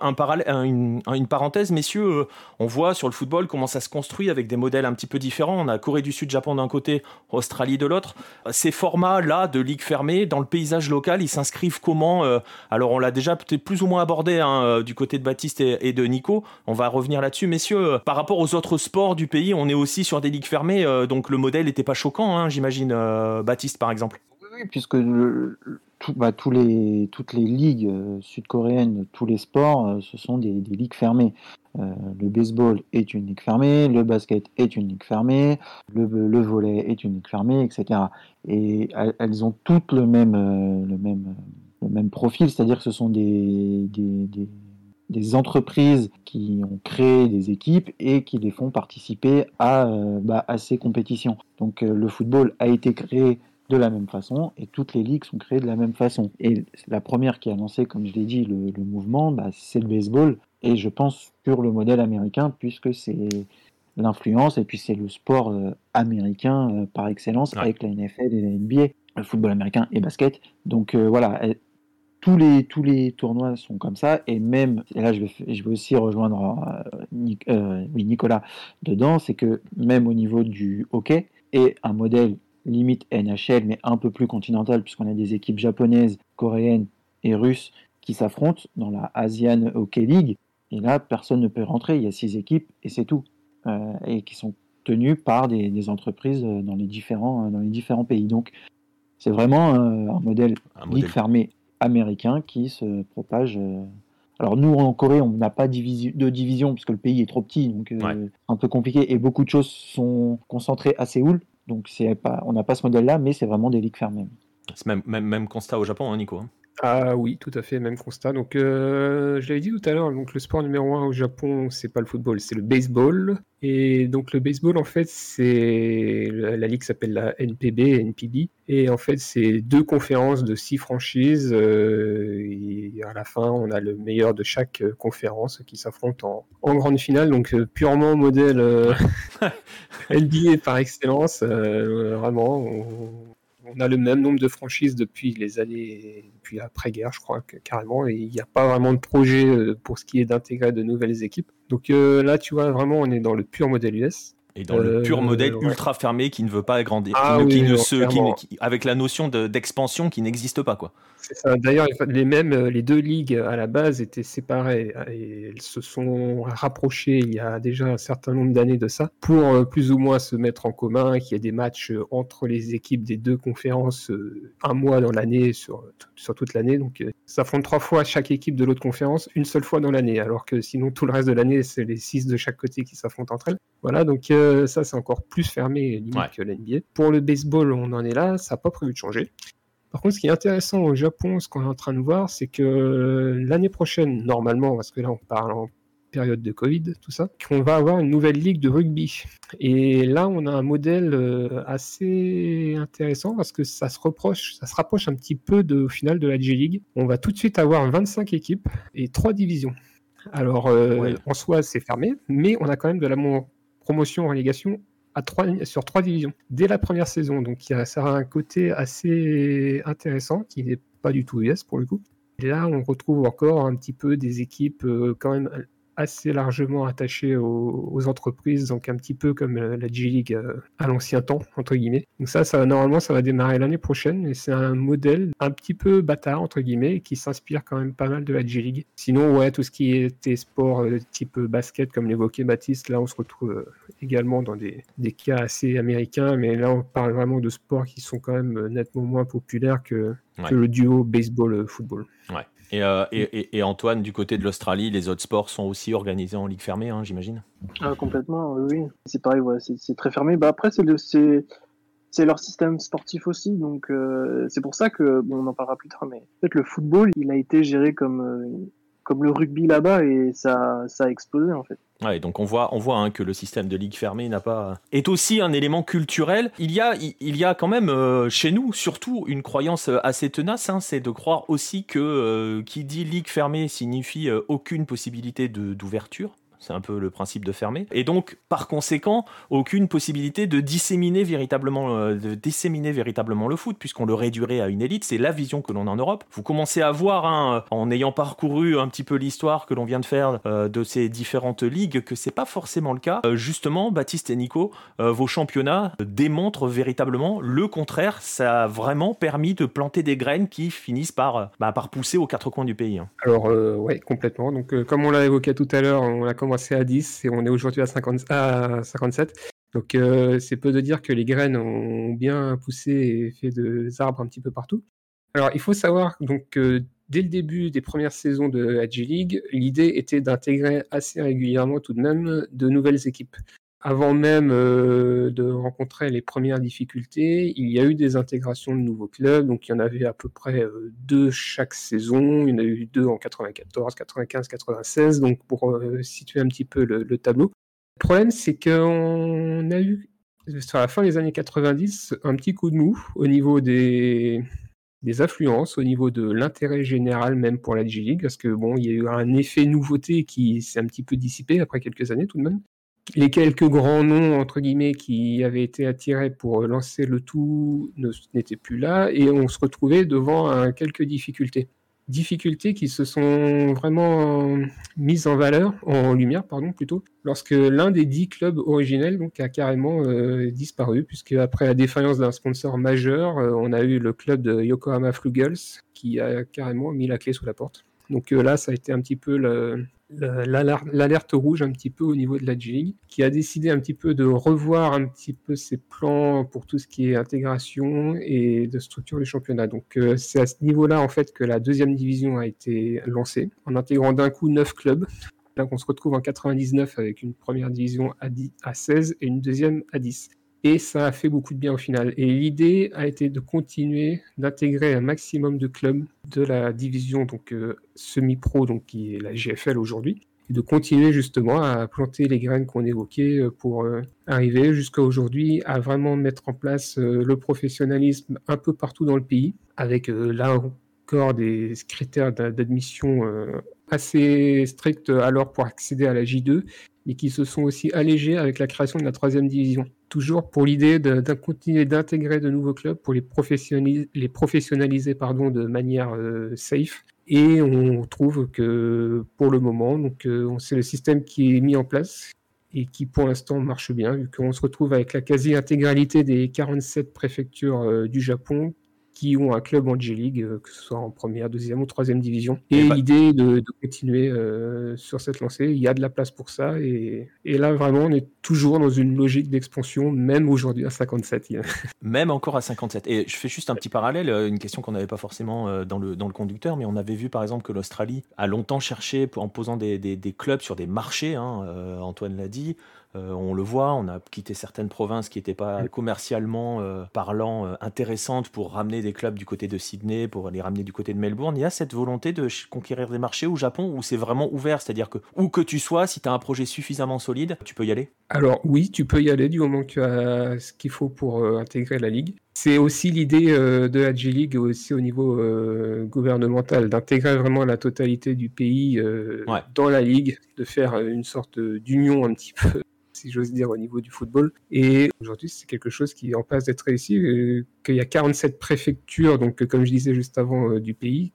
Speaker 1: un, parallèle, une, parenthèse, messieurs, on voit sur le football comment ça se construit avec des modèles un petit peu différents. On a Corée du Sud, Japon d'un côté, Australie de l'autre. Ces formats-là de ligue fermée, dans le paysage local, ils s'inscrivent comment Alors on l'a déjà peut-être plus ou moins abordé hein, du côté de Baptiste et, et de Nico. On va revenir là-dessus, messieurs euh, par rapport aux autres sports du pays, on est aussi sur des ligues fermées, euh, donc le modèle n'était pas choquant, hein, j'imagine, euh, Baptiste par exemple.
Speaker 3: Oui, puisque bah, tous les, toutes les ligues sud-coréennes, tous les sports, ce sont des, ligues fermées. le baseball est une ligue fermée, le basket est une ligue fermée, le, volet est une ligue fermée, etc. Et elles, ont toutes le même, le même, le même profil, c'est-à-dire que ce sont des, entreprises qui ont créé des équipes et qui les font participer à, euh, bah, à ces compétitions. Donc euh, le football a été créé de la même façon et toutes les ligues sont créées de la même façon. Et la première qui a lancé, comme je l'ai dit, le, mouvement, bah, c'est le baseball et je pense sur le modèle américain puisque c'est l'influence et puis c'est le sport euh, américain par excellence avec la NFL et la NBA, le football américain et basket. Donc voilà, tous les, tous les tournois sont comme ça, et même, et là je vais, je vais aussi rejoindre euh, euh, Nicolas dedans, c'est que même au niveau du hockey, et un modèle limite NHL, mais un peu plus continental, puisqu'on a des équipes japonaises, coréennes et russes qui s'affrontent dans la Asian Hockey League, et là personne ne peut rentrer, il y a six équipes, et c'est tout, euh, et qui sont tenues par des, entreprises dans les différents, dans les différents pays. Donc c'est vraiment un modèle, un modèle. fermé américain qui se propage. Euh. Alors nous en Corée, on n'a pas de division puisque le pays est trop petit, donc euh, un peu compliqué et beaucoup de choses sont concentrées à Séoul. Donc c'est pas, on n'a pas ce modèle-là, mais c'est vraiment des ligues fermées.
Speaker 1: C'est même, même, même, constat au Japon, hein, Nico. Hein.
Speaker 4: Ah oui, tout à fait, même constat. Donc, euh, je l'avais dit tout à l'heure, donc le sport numéro un au Japon, c'est pas le football, c'est le baseball. Et donc le baseball, en fait, c'est la, ligue s'appelle la NPB, NPB, et en fait, c'est deux conférences de six franchises. Euh, et à la fin, on a le meilleur de chaque conférence qui s'affronte en, grande finale. Donc euh, purement modèle NBA par excellence, vraiment on a le même nombre de franchises depuis les années, depuis l'après-guerre, je crois, carrément, et il n'y a pas vraiment de projet euh, pour ce qui est d'intégrer de nouvelles équipes. Donc euh, là, tu vois, vraiment, on est dans le pur modèle US.
Speaker 1: Et dans le pur euh, modèle ultra fermé qui ne veut pas agrandir, ah qui, ne, se, avec la notion d'expansion qui n'existe pas, quoi.
Speaker 4: D'ailleurs, les mêmes, euh, les deux ligues à la base étaient séparées euh, et elles se sont rapprochées il y a déjà un certain nombre d'années de ça pour euh, plus ou moins se mettre en commun, qu'il y ait des matchs entre les équipes des deux conférences un mois dans l'année sur, sur toute l'année. Donc, ça font trois fois chaque équipe de l'autre conférence, une seule fois dans l'année, alors que sinon tout le reste de l'année, c'est les six de chaque côté qui s'affrontent entre elles. Voilà, donc ça, c'est encore plus fermé limite que l'NBA. Pour le baseball, on en est là, ça n'a pas prévu de changer. Par contre, ce qui est intéressant au Japon, ce qu'on est en train de voir, c'est que euh, l'année prochaine, normalement, parce que là on parle en période de Covid, tout ça, qu'on va avoir une nouvelle ligue de rugby. Et là, on a un modèle euh, assez intéressant parce que ça se reproche, ça se rapproche un petit peu de, au final de la J-League. On va tout de suite avoir 25 équipes et 3 divisions. Alors, euh, en soi, c'est fermé, mais on a quand même de la promotion-relégation sur trois divisions dès la première saison. Donc ça a un côté assez intéressant qui n'est pas du tout US pour le coup. Et là, on retrouve encore un petit peu des équipes euh, quand même assez largement attaché aux, entreprises, donc un petit peu comme euh, la G-League euh, à l'ancien temps, entre guillemets. Donc ça, ça normalement, ça va démarrer l'année prochaine, et c'est un modèle un petit peu bâtard, entre guillemets, qui s'inspire quand même pas mal de la G-League. Sinon, ouais, tout ce qui était sport euh, type basket, comme l'évoquait Baptiste, là, on se retrouve également dans des, des, cas assez américains, mais là, on parle vraiment de sports qui sont quand même nettement moins populaires que, que le duo baseball-football.
Speaker 1: Ouais. Euh, et, Antoine, du côté de l'Australie, les autres sports sont aussi organisés en ligue fermée, hein, j'imagine
Speaker 2: ah, Complètement, oui. C'est pareil, c'est très fermé. Bah, après, c'est leur système sportif aussi, donc euh, c'est pour ça que, on en parlera plus tard, mais en fait, le football, il a été géré comme, euh, le rugby là-bas et ça, ça a explosé en fait.
Speaker 1: Donc on voit, on voit hein, que le système de ligue fermée n'a pas est aussi un élément culturel. Il y a, il y a quand même euh, chez nous surtout une croyance euh, assez tenace, hein, c'est de croire aussi que euh, qui dit ligue fermée signifie aucune possibilité d'ouverture. C'est un peu le principe de fermer. Et donc, par conséquent, aucune possibilité de disséminer véritablement, euh, de disséminer véritablement le foot, puisqu'on le réduirait à une élite. C'est la vision que l'on a en Europe. Vous commencez à voir, hein, en ayant parcouru un petit peu l'histoire que l'on vient de faire euh, de ces différentes ligues, que c'est pas forcément le cas. Euh, justement, Baptiste et Nico, vos championnats démontrent véritablement le contraire. Ça a vraiment permis de planter des graines qui finissent par, bah, par pousser aux quatre coins du pays. Hein.
Speaker 4: Alors, ouais, complètement. Donc, comme on l'a évoqué tout à l'heure, on a commencé à 10 et on est aujourd'hui à, 50, à 57. Donc euh, c'est peu de dire que les graines ont bien poussé et fait des arbres un petit peu partout. Alors il faut savoir donc que dès le début des premières saisons de la G-League, l'idée était d'intégrer assez régulièrement tout de même de nouvelles équipes. Avant même euh, de rencontrer les premières difficultés, il y a eu des intégrations de nouveaux clubs. Donc il y en avait à peu près euh, deux chaque saison. Il y en a eu deux en 94, 95, 96. Donc pour situer un petit peu le tableau. Le problème, c'est qu'on a eu, sur la fin des années 90, un petit coup de mou au niveau des, des affluences, au niveau de l'intérêt général même pour la G-League, parce que bon, il y a eu un effet nouveauté qui s'est un petit peu dissipé après quelques années tout de même. Les quelques grands noms, entre guillemets, qui avaient été attirés pour lancer le tout n'étaient plus là, et on se retrouvait devant quelques difficultés difficultés qui se sont vraiment mises en valeur, en lumière, pardon, plutôt, lorsque l'un des dix clubs originels a carrément euh, disparu, puisque après la défaillance d'un sponsor majeur, euh, on a eu le club de Yokohama Flugels qui a carrément mis la clé sous la porte. Donc euh, là, ça a été un petit peu le, l'alerte rouge un petit peu au niveau de la G qui a décidé un petit peu de revoir un petit peu ses plans pour tout ce qui est intégration et de structure du championnat. Donc euh, c'est à ce niveau-là en fait que la deuxième division a été lancée en intégrant d'un coup neuf clubs. Là, on se retrouve en 99 avec une première division à, 10, à 16 et une deuxième à 10 et ça a fait beaucoup de bien au final. Et l'idée a été de continuer d'intégrer un maximum de clubs de la division donc euh, semi-pro, donc qui est la GFL aujourd'hui, et de continuer justement à planter les graines qu'on évoquait euh, pour euh, arriver jusqu'à aujourd'hui à vraiment mettre en place le professionnalisme un peu partout dans le pays, avec là encore des critères d'admission assez stricts alors pour accéder à la J2 mais qui se sont aussi allégés avec la création de la troisième division. Toujours pour l'idée de, continuer d'intégrer de nouveaux clubs pour les professionnaliser, pardon, de manière euh, safe. Et on trouve que pour le moment, euh, c'est le système qui est mis en place et qui pour l'instant marche bien, vu qu'on se retrouve avec la quasi-intégralité des 47 préfectures euh, du Japon qui ont un club en J-League, euh, que ce soit en première, deuxième ou troisième division. Et, l'idée de, continuer euh, sur cette lancée, il y a de la place pour ça. Et, là, vraiment, on est toujours dans une logique d'expansion, même aujourd'hui à 57.
Speaker 1: même encore à 57. Et je fais juste un petit parallèle, euh, une question qu'on n'avait pas forcément dans le, dans le conducteur, mais on avait vu par exemple que l'Australie a longtemps cherché, en posant des, des, clubs sur des marchés, hein, Antoine l'a dit, euh, on le voit, on a quitté certaines provinces qui n'étaient pas commercialement euh, parlant euh, intéressantes pour ramener des clubs du côté de Sydney, pour les ramener du côté de Melbourne. Il y a cette volonté de conquérir des marchés au Japon où c'est vraiment ouvert, c'est-à-dire que où que tu sois, si tu as un projet suffisamment solide, tu peux y aller?
Speaker 4: Alors oui, tu peux y aller du moment que tu as ce qu'il faut pour intégrer la ligue. C'est aussi l'idée de la G-League aussi au niveau gouvernemental, d'intégrer vraiment la totalité du pays dans la ligue, de faire une sorte d'union un petit peu si j'ose dire, au niveau du football. Et aujourd'hui, c'est quelque chose qui est en passe d'être réussi, euh, qu'il y a 47 préfectures, donc euh, comme je disais juste avant, euh, du pays,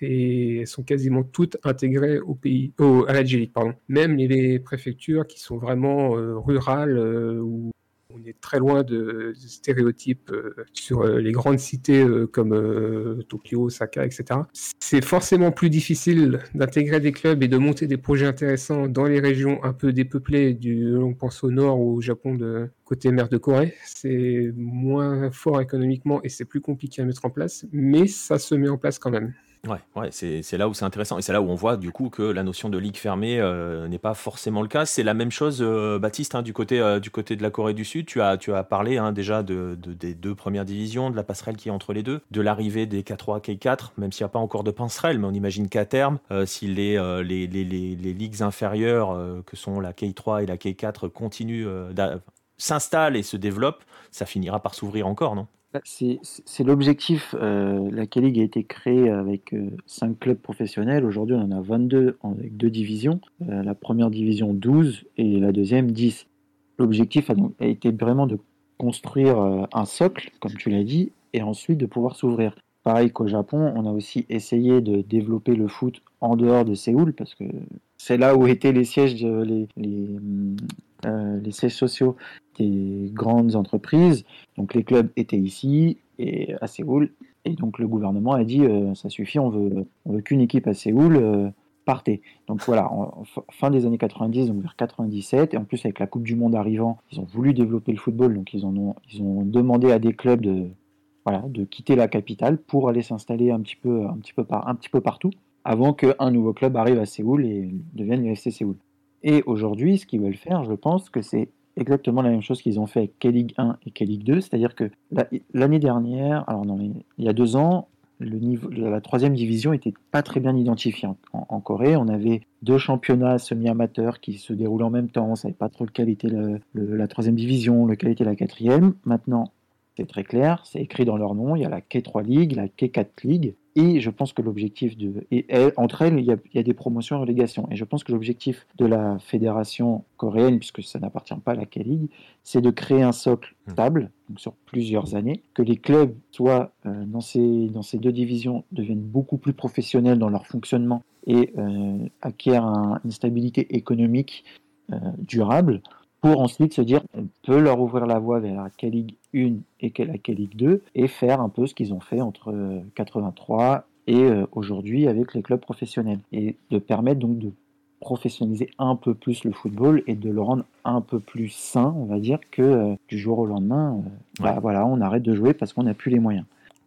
Speaker 4: et elles sont quasiment toutes intégrées au pays, au, à la pardon. Même les, préfectures qui sont vraiment rurales ou on est très loin de, stéréotypes euh, sur euh, les grandes cités euh, comme Tokyo, Osaka, etc. C'est forcément plus difficile d'intégrer des clubs et de monter des projets intéressants dans les régions un peu dépeuplées. Du, on pense au nord ou au Japon de côté mer de Corée. C'est moins fort économiquement et c'est plus compliqué à mettre en place, mais ça se met en place quand même.
Speaker 1: Ouais, ouais c'est là où c'est intéressant. Et c'est là où on voit du coup que la notion de ligue fermée euh, n'est pas forcément le cas. C'est la même chose, euh, Baptiste, hein, du, côté, euh, du côté de la Corée du Sud. Tu as, tu as parlé hein, déjà de, des deux premières divisions, de la passerelle qui est entre les deux, de l'arrivée des K3, K4, même s'il n'y a pas encore de passerelle, mais on imagine qu'à terme, si les, les, les, les, ligues inférieures, que sont la K3 et la K4, continuent s'installent et se développent, ça finira par s'ouvrir encore, non?
Speaker 3: C'est l'objectif. Euh, la K-League a été créée avec 5 euh, clubs professionnels. Aujourd'hui, on en a 22 avec deux divisions. Euh, la première division 12 et la deuxième 10. L'objectif a, a, été vraiment de construire un socle, comme tu l'as dit, et ensuite de pouvoir s'ouvrir. Pareil qu'au Japon, on a aussi essayé de développer le foot en dehors de Séoul, parce que c'est là où étaient les sièges, les, les sièges sociaux des grandes entreprises. Donc les clubs étaient ici et à Séoul. Et donc le gouvernement a dit euh, ça suffit, on veut, on veut qu'une équipe à Séoul, euh, partez. Donc voilà, fin des années 90, donc vers 97, et en plus avec la Coupe du Monde arrivant, ils ont voulu développer le football, donc ils, en ont, ils ont demandé à des clubs de, voilà, de quitter la capitale pour aller s'installer un, petit peu, un, par, un petit peu partout, avant qu'un nouveau club arrive à Séoul et devienne le FC Séoul. Et aujourd'hui, ce qu'ils veulent faire, je pense que c'est exactement la même chose qu'ils ont fait avec K-League 1 et K-League 2, c'est-à-dire que l'année dernière, alors non, il y a deux ans, le niveau, la troisième division était pas très bien identifiée en, Corée. On avait deux championnats semi-amateurs qui se déroulaient en même temps. On savait pas trop lequel était la troisième division, lequel était la quatrième. Maintenant, c'est très clair, c'est écrit dans leur nom. Il y a la K3 League, la K4 League. Et je pense que l'objectif de. Et entre elles, il y, a, des promotions et relégations. Et je pense que l'objectif de la fédération coréenne, puisque ça n'appartient pas à la K-League, c'est de créer un socle mmh. stable, donc sur plusieurs années, que les clubs, soit euh, dans, ces, dans ces deux divisions, deviennent beaucoup plus professionnels dans leur fonctionnement et euh, acquièrent une stabilité économique euh, durable pour ensuite se dire on peut leur ouvrir la voie vers la K-League 1 et la K-League 2 et faire un peu ce qu'ils ont fait entre 83 euh, et euh, aujourd'hui avec les clubs professionnels et de permettre donc de professionnaliser un peu plus le football et de le rendre un peu plus sain, on va dire, que euh, du jour au lendemain, bah, voilà, on arrête de jouer parce qu'on n'a plus les moyens.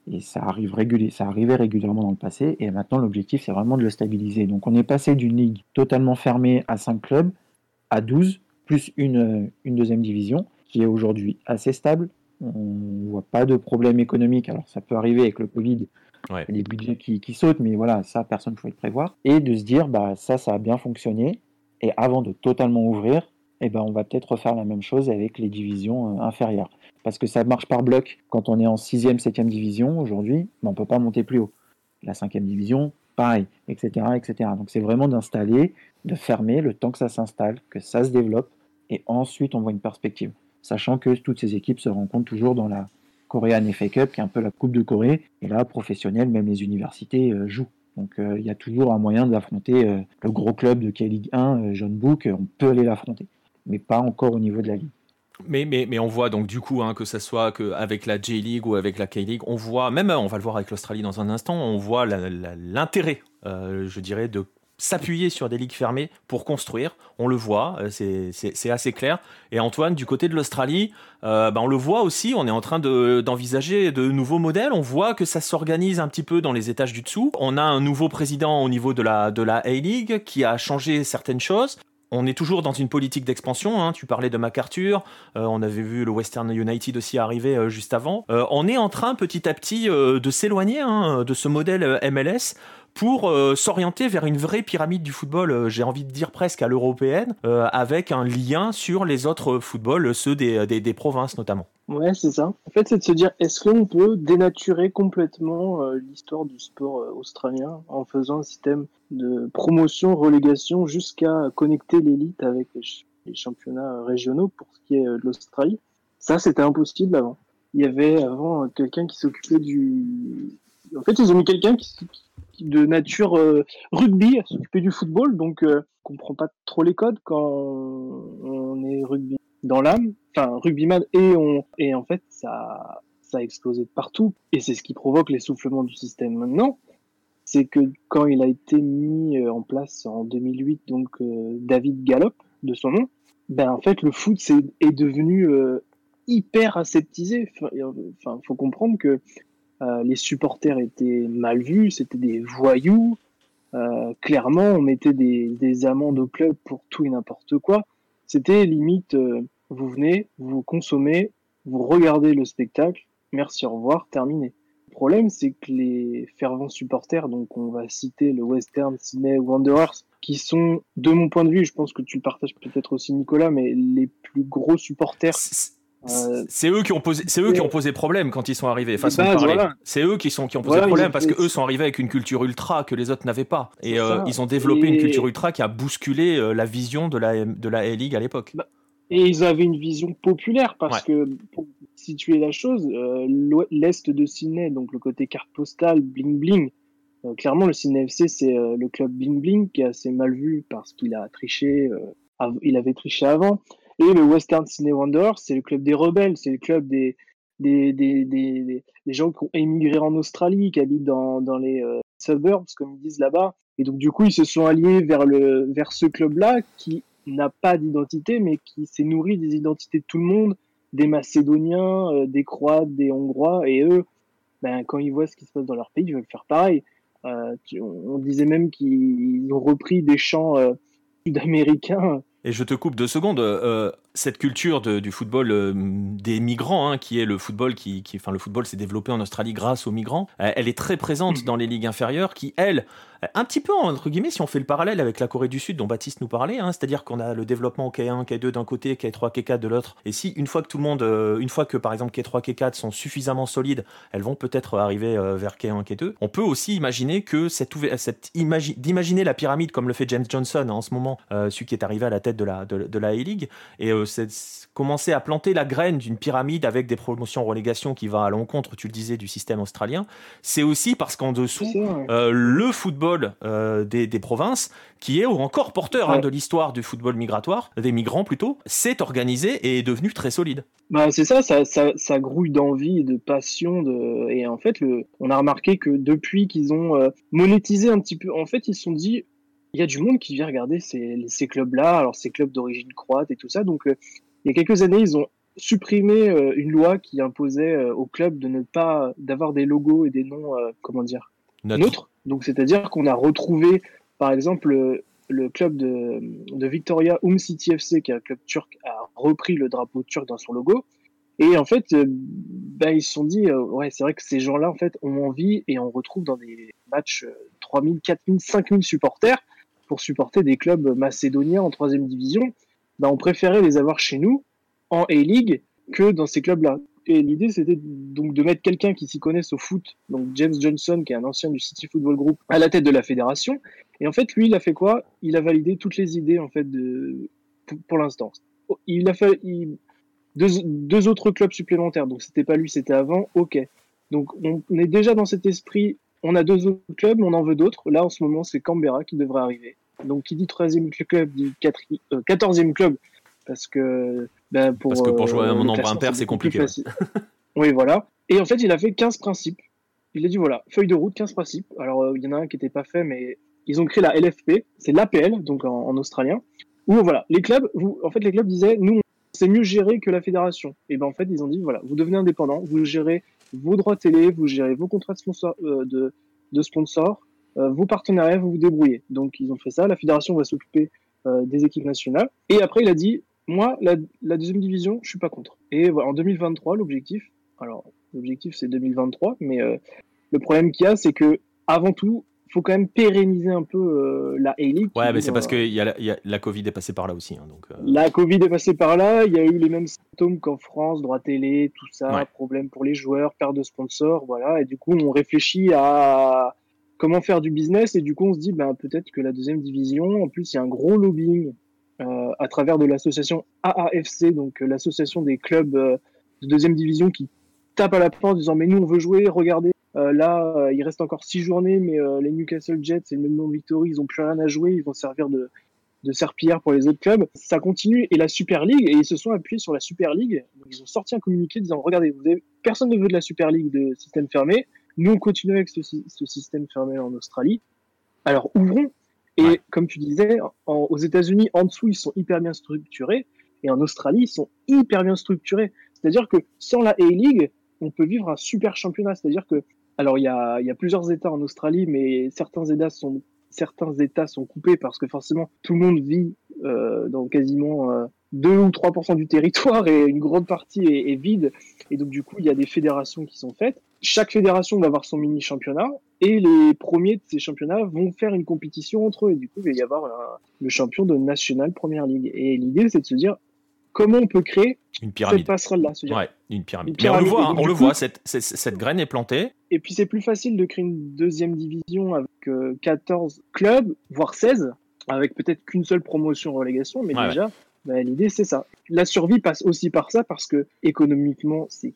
Speaker 3: Et ça, arrive ça arrivait régulièrement dans le passé, et maintenant l'objectif c'est vraiment de le stabiliser. Donc on est passé d'une ligue totalement fermée à 5 clubs à 12 plus une, une deuxième division qui est aujourd'hui assez stable. On ne voit pas de problème économique. Alors ça peut arriver avec le Covid, les budgets qui, qui, sautent, mais voilà, ça, personne ne pouvait le prévoir. Et de se dire, bah, ça, ça a bien fonctionné. Et avant de totalement ouvrir, eh ben, on va peut-être refaire la même chose avec les divisions euh, inférieures. Parce que ça marche par bloc. Quand on est en 6e, 7e division aujourd'hui, on ne peut pas monter plus haut. La 5e division, pareil, etc. etc. Donc c'est vraiment d'installer, de fermer le temps que ça s'installe, que ça se développe et ensuite on voit une perspective. Sachant que toutes ces équipes se rencontrent toujours dans la Korean FA Cup, qui est un peu la Coupe de Corée, et là, professionnels, même les universités euh, jouent. Donc euh, il y a toujours un moyen d'affronter euh, le gros club de K-League 1, John Book, on peut aller l'affronter, mais pas encore au niveau de la Ligue.
Speaker 1: Mais, mais, mais, on voit donc du coup, hein, que ce soit que avec la J-League ou avec la K-League, on voit, même on va le voir avec l'Australie dans un instant, on voit l'intérêt, je dirais, de s'appuyer sur des ligues fermées pour construire. On le voit, euh, c'est assez clair. Et Antoine, du côté de l'Australie, euh, bah, on le voit aussi, on est en train d'envisager de, nouveaux modèles. On voit que ça s'organise un petit peu dans les étages du dessous. On a un nouveau président au niveau de la, de la A-League qui a changé certaines choses. On est toujours dans une politique d'expansion. Hein. Tu parlais de MacArthur. Euh, on avait vu le Western United aussi arriver juste avant. on est en train petit à petit de s'éloigner hein, de ce modèle MLS pour euh, s'orienter vers une vraie pyramide du football, euh, j'ai envie de dire presque à l'européenne, euh, avec un lien sur les autres footballs, ceux des, des, provinces notamment.
Speaker 2: Ouais, c'est ça. En fait, c'est de se dire, est-ce qu'on peut dénaturer complètement l'histoire du sport australien en faisant un système de promotion, relégation, jusqu'à connecter l'élite avec les, championnats régionaux pour ce qui est de l'Australie? Ça, c'était impossible avant. Il y avait avant quelqu'un qui s'occupait du... En fait, ils ont mis quelqu'un qui, de nature euh, rugby, à s'occuper du football, donc euh, on comprend pas trop les codes quand on est rugby dans l'âme, enfin rugbyman et on et en fait ça ça a explosé de partout et c'est ce qui provoque l'essoufflement du système maintenant. C'est que quand il a été mis euh, en place en 2008, donc David Gallop de son nom, ben en fait le foot c'est est devenu hyper aseptisé. Enfin, faut comprendre que euh, les supporters étaient mal vus, c'était des voyous. Euh, clairement, on mettait des, amendes au club pour tout et n'importe quoi. C'était limite, euh, vous venez, vous consommez, vous regardez le spectacle, merci, au revoir, terminé. Le problème, c'est que les fervents supporters, donc on va citer le Western Sydney Wanderers, qui sont, de mon point de vue, je pense que tu le partages peut-être aussi Nicolas, mais les plus gros supporters
Speaker 1: C'est eux qui ont posé, c'est eux qui ont posé problème quand ils sont arrivés. Façon de
Speaker 2: bases,
Speaker 1: parler.
Speaker 2: voilà.
Speaker 1: C'est eux qui sont qui ont posé
Speaker 2: Voilà,
Speaker 1: problème
Speaker 2: ont
Speaker 1: parce que eux sont arrivés avec une culture ultra que les autres n'avaient pas. Et euh, ils ont développé une culture ultra qui a bousculé euh, la vision de la de la A-League à l'époque.
Speaker 2: Et ils avaient une vision populaire parce que, pour situer la chose, euh, l'Est de Sydney, donc le côté carte postale, bling bling, euh, clairement le Sydney FC c'est euh, le club bling bling qui est assez mal vu parce qu'il a triché, euh, il avait triché avant. Et le Western Sydney Wanderers c'est le club des rebelles, c'est le club des, des, des, des, gens qui ont émigré en Australie, qui habitent dans, dans les euh, suburbs, comme ils disent là-bas. Et donc, du coup, ils se sont alliés vers, le, vers ce club-là qui n'a pas d'identité, mais qui s'est nourri des identités de tout le monde, des Macédoniens, euh, des Croates, des Hongrois. Et eux, ben, quand ils voient ce qui se passe dans leur pays, ils veulent faire pareil. Euh, on, disait même qu'ils ont repris des chants sud-américains.
Speaker 1: Et je te coupe deux secondes. euh, cette culture de- du football euh, des migrants, hein, qui est le football qui, qui- enfin le football s'est développé en Australie grâce aux migrants. euh, elle est très présente dans les ligues inférieures, qui elles, euh, un petit peu entre guillemets, si on fait le parallèle avec la Corée du Sud dont Baptiste nous parlait, hein, c'est-à-dire qu'on a le développement K1, K2 d'un côté, K3, K4 de l'autre. Et si une fois que tout le monde, euh, une fois que par exemple K3, K4 sont suffisamment solides, elles vont peut-être arriver vers K1, K2. On peut aussi imaginer que cette, cette imagi- d'imaginer la pyramide comme le fait James Johnson en ce moment, celui qui est arrivé à la tête de la, de, de la A-League, et euh, commencer à planter la graine d'une pyramide avec des promotions relégation qui va à l'encontre, tu le disais, du système australien, c'est aussi parce qu'en dessous, euh, le football euh, des, des provinces, qui est encore porteur hein, de l'histoire du football migratoire, des migrants plutôt, s'est organisé et est devenu très solide.
Speaker 2: Bah, c'est ça, ça, ça, ça grouille d'envie et de passion. De... Et en fait, le... on a remarqué que depuis qu'ils ont euh, monétisé un petit peu, en fait, ils se sont dit, il y a du monde qui vient regarder ces, ces clubs-là, alors ces clubs d'origine croate et tout ça. Donc, euh, il y a quelques années, ils ont supprimé euh, une loi qui imposait euh, aux clubs de ne pas d'avoir des logos et des noms, euh, comment dire,
Speaker 1: Neutre.
Speaker 2: neutre. Donc, c'est-à-dire qu'on a retrouvé, par exemple, le, club de, de Victoria Um City FC, qui est un club turc, a repris le drapeau turc dans son logo. Et en fait, bah, ils se sont dit, ouais, c'est vrai que ces gens-là, en fait, ont envie et on retrouve dans des matchs euh, 3000, 4000, 5000 supporters pour supporter des clubs macédoniens en troisième division. Bah, on préférait les avoir chez nous, en A-League, que dans ces clubs-là. Et l'idée, c'était donc de mettre quelqu'un qui s'y connaisse au foot, donc James Johnson, qui est un ancien du City Football Group, à la tête de la fédération. Et en fait, lui, il a fait quoi? Il a validé toutes les idées, en fait, de, pour, l'instant. Il a fait deux, deux autres clubs supplémentaires, donc c'était pas lui, c'était avant, ok. Donc on, est déjà dans cet esprit, on a deux autres clubs, on en veut d'autres. Là, en ce moment, c'est Canberra qui devrait arriver. Donc qui dit troisième club, dit euh, quatorzième club, parce que ben, pour,
Speaker 1: Parce que pour
Speaker 2: euh,
Speaker 1: jouer à un
Speaker 2: le
Speaker 1: nombre impair, c'est compliqué, ouais.
Speaker 2: oui, voilà. Et en fait, il a fait 15 principes. Il a dit voilà, feuille de route, 15 principes. Alors, euh, il y en a un qui n'était pas fait, mais ils ont créé la LFP, c'est l'APL, donc en, en australien, où voilà, les clubs, vous, en fait, les clubs disaient nous, c'est mieux géré que la fédération. Et ben en fait, ils ont dit voilà, vous devenez indépendant, vous gérez vos droits télé, vous gérez vos contrats de sponsor, euh, de, de sponsors, euh, vos partenariats, vous vous débrouillez. Donc ils ont fait ça. La fédération va s'occuper euh, des équipes nationales. Et après, il a dit moi, la, la deuxième division, je suis pas contre. Et voilà, en 2023, l'objectif, alors l'objectif c'est 2023, mais euh, le problème qu'il y a, c'est que avant tout, faut quand même pérenniser un peu euh, la A-League.
Speaker 1: Ouais, mais c'est
Speaker 2: euh,
Speaker 1: parce que il y a la, il y a- la Covid est passée par là aussi. hein, donc, euh,
Speaker 2: la Covid est passée par là, il y a eu les mêmes symptômes qu'en France, droit télé, tout ça,
Speaker 1: Ouais.
Speaker 2: problème pour les joueurs, perte de sponsors, voilà. Et du coup, on réfléchit à comment faire du business et du coup, on se dit, ben, peut-être que la deuxième division, en plus, il y a un gros lobbying euh, à travers de l'association AAFC, donc euh, l'association des clubs euh, de deuxième division qui tape à la porte en disant, mais nous, on veut jouer, regardez. là, il reste encore six journées, mais les Newcastle Jets, c'est le même nom de Victory, ils ont plus rien à jouer, ils vont servir de, de serpillière pour les autres clubs. Ça continue et la Super League, et ils se sont appuyés sur la Super League. Ils ont sorti un communiqué disant regardez, personne ne veut de la Super League de système fermé. Nous, on continue avec ce, sy- ce système fermé en Australie. Alors, ouvrons. Et
Speaker 1: Ouais.
Speaker 2: comme tu disais, en- aux États-Unis, en dessous, ils sont hyper bien structurés. Et en Australie, ils sont hyper bien structurés. C'est-à-dire que sans la A-League, on peut vivre un super championnat. C'est-à-dire que, alors, il y a, il y a plusieurs États en Australie, mais certains États sont certains États sont coupés parce que forcément tout le monde vit euh, dans quasiment euh, 2 ou 3% du territoire et une grande partie est, vide. Et donc du coup, il y a des fédérations qui sont faites. Chaque fédération va avoir son mini championnat et les premiers de ces championnats vont faire une compétition entre eux. Et du coup, il va y avoir le champion de National Premier League. Et l'idée, c'est de se dire, comment on peut créer
Speaker 1: Une
Speaker 2: cette
Speaker 1: pyramide.
Speaker 2: passerelle-là.
Speaker 1: Ouais, une pyramide.
Speaker 2: Une
Speaker 1: Mais on le voit, hein, on le
Speaker 2: coup-
Speaker 1: voit, cette, cette, cette graine est plantée.
Speaker 2: Et puis c'est plus facile de créer une deuxième division avec euh, 14 clubs, voire 16, avec peut-être qu'une seule promotion relégation, mais
Speaker 1: Ouais,
Speaker 2: déjà, bah, l'idée c'est ça. La survie passe aussi par ça parce que économiquement c'est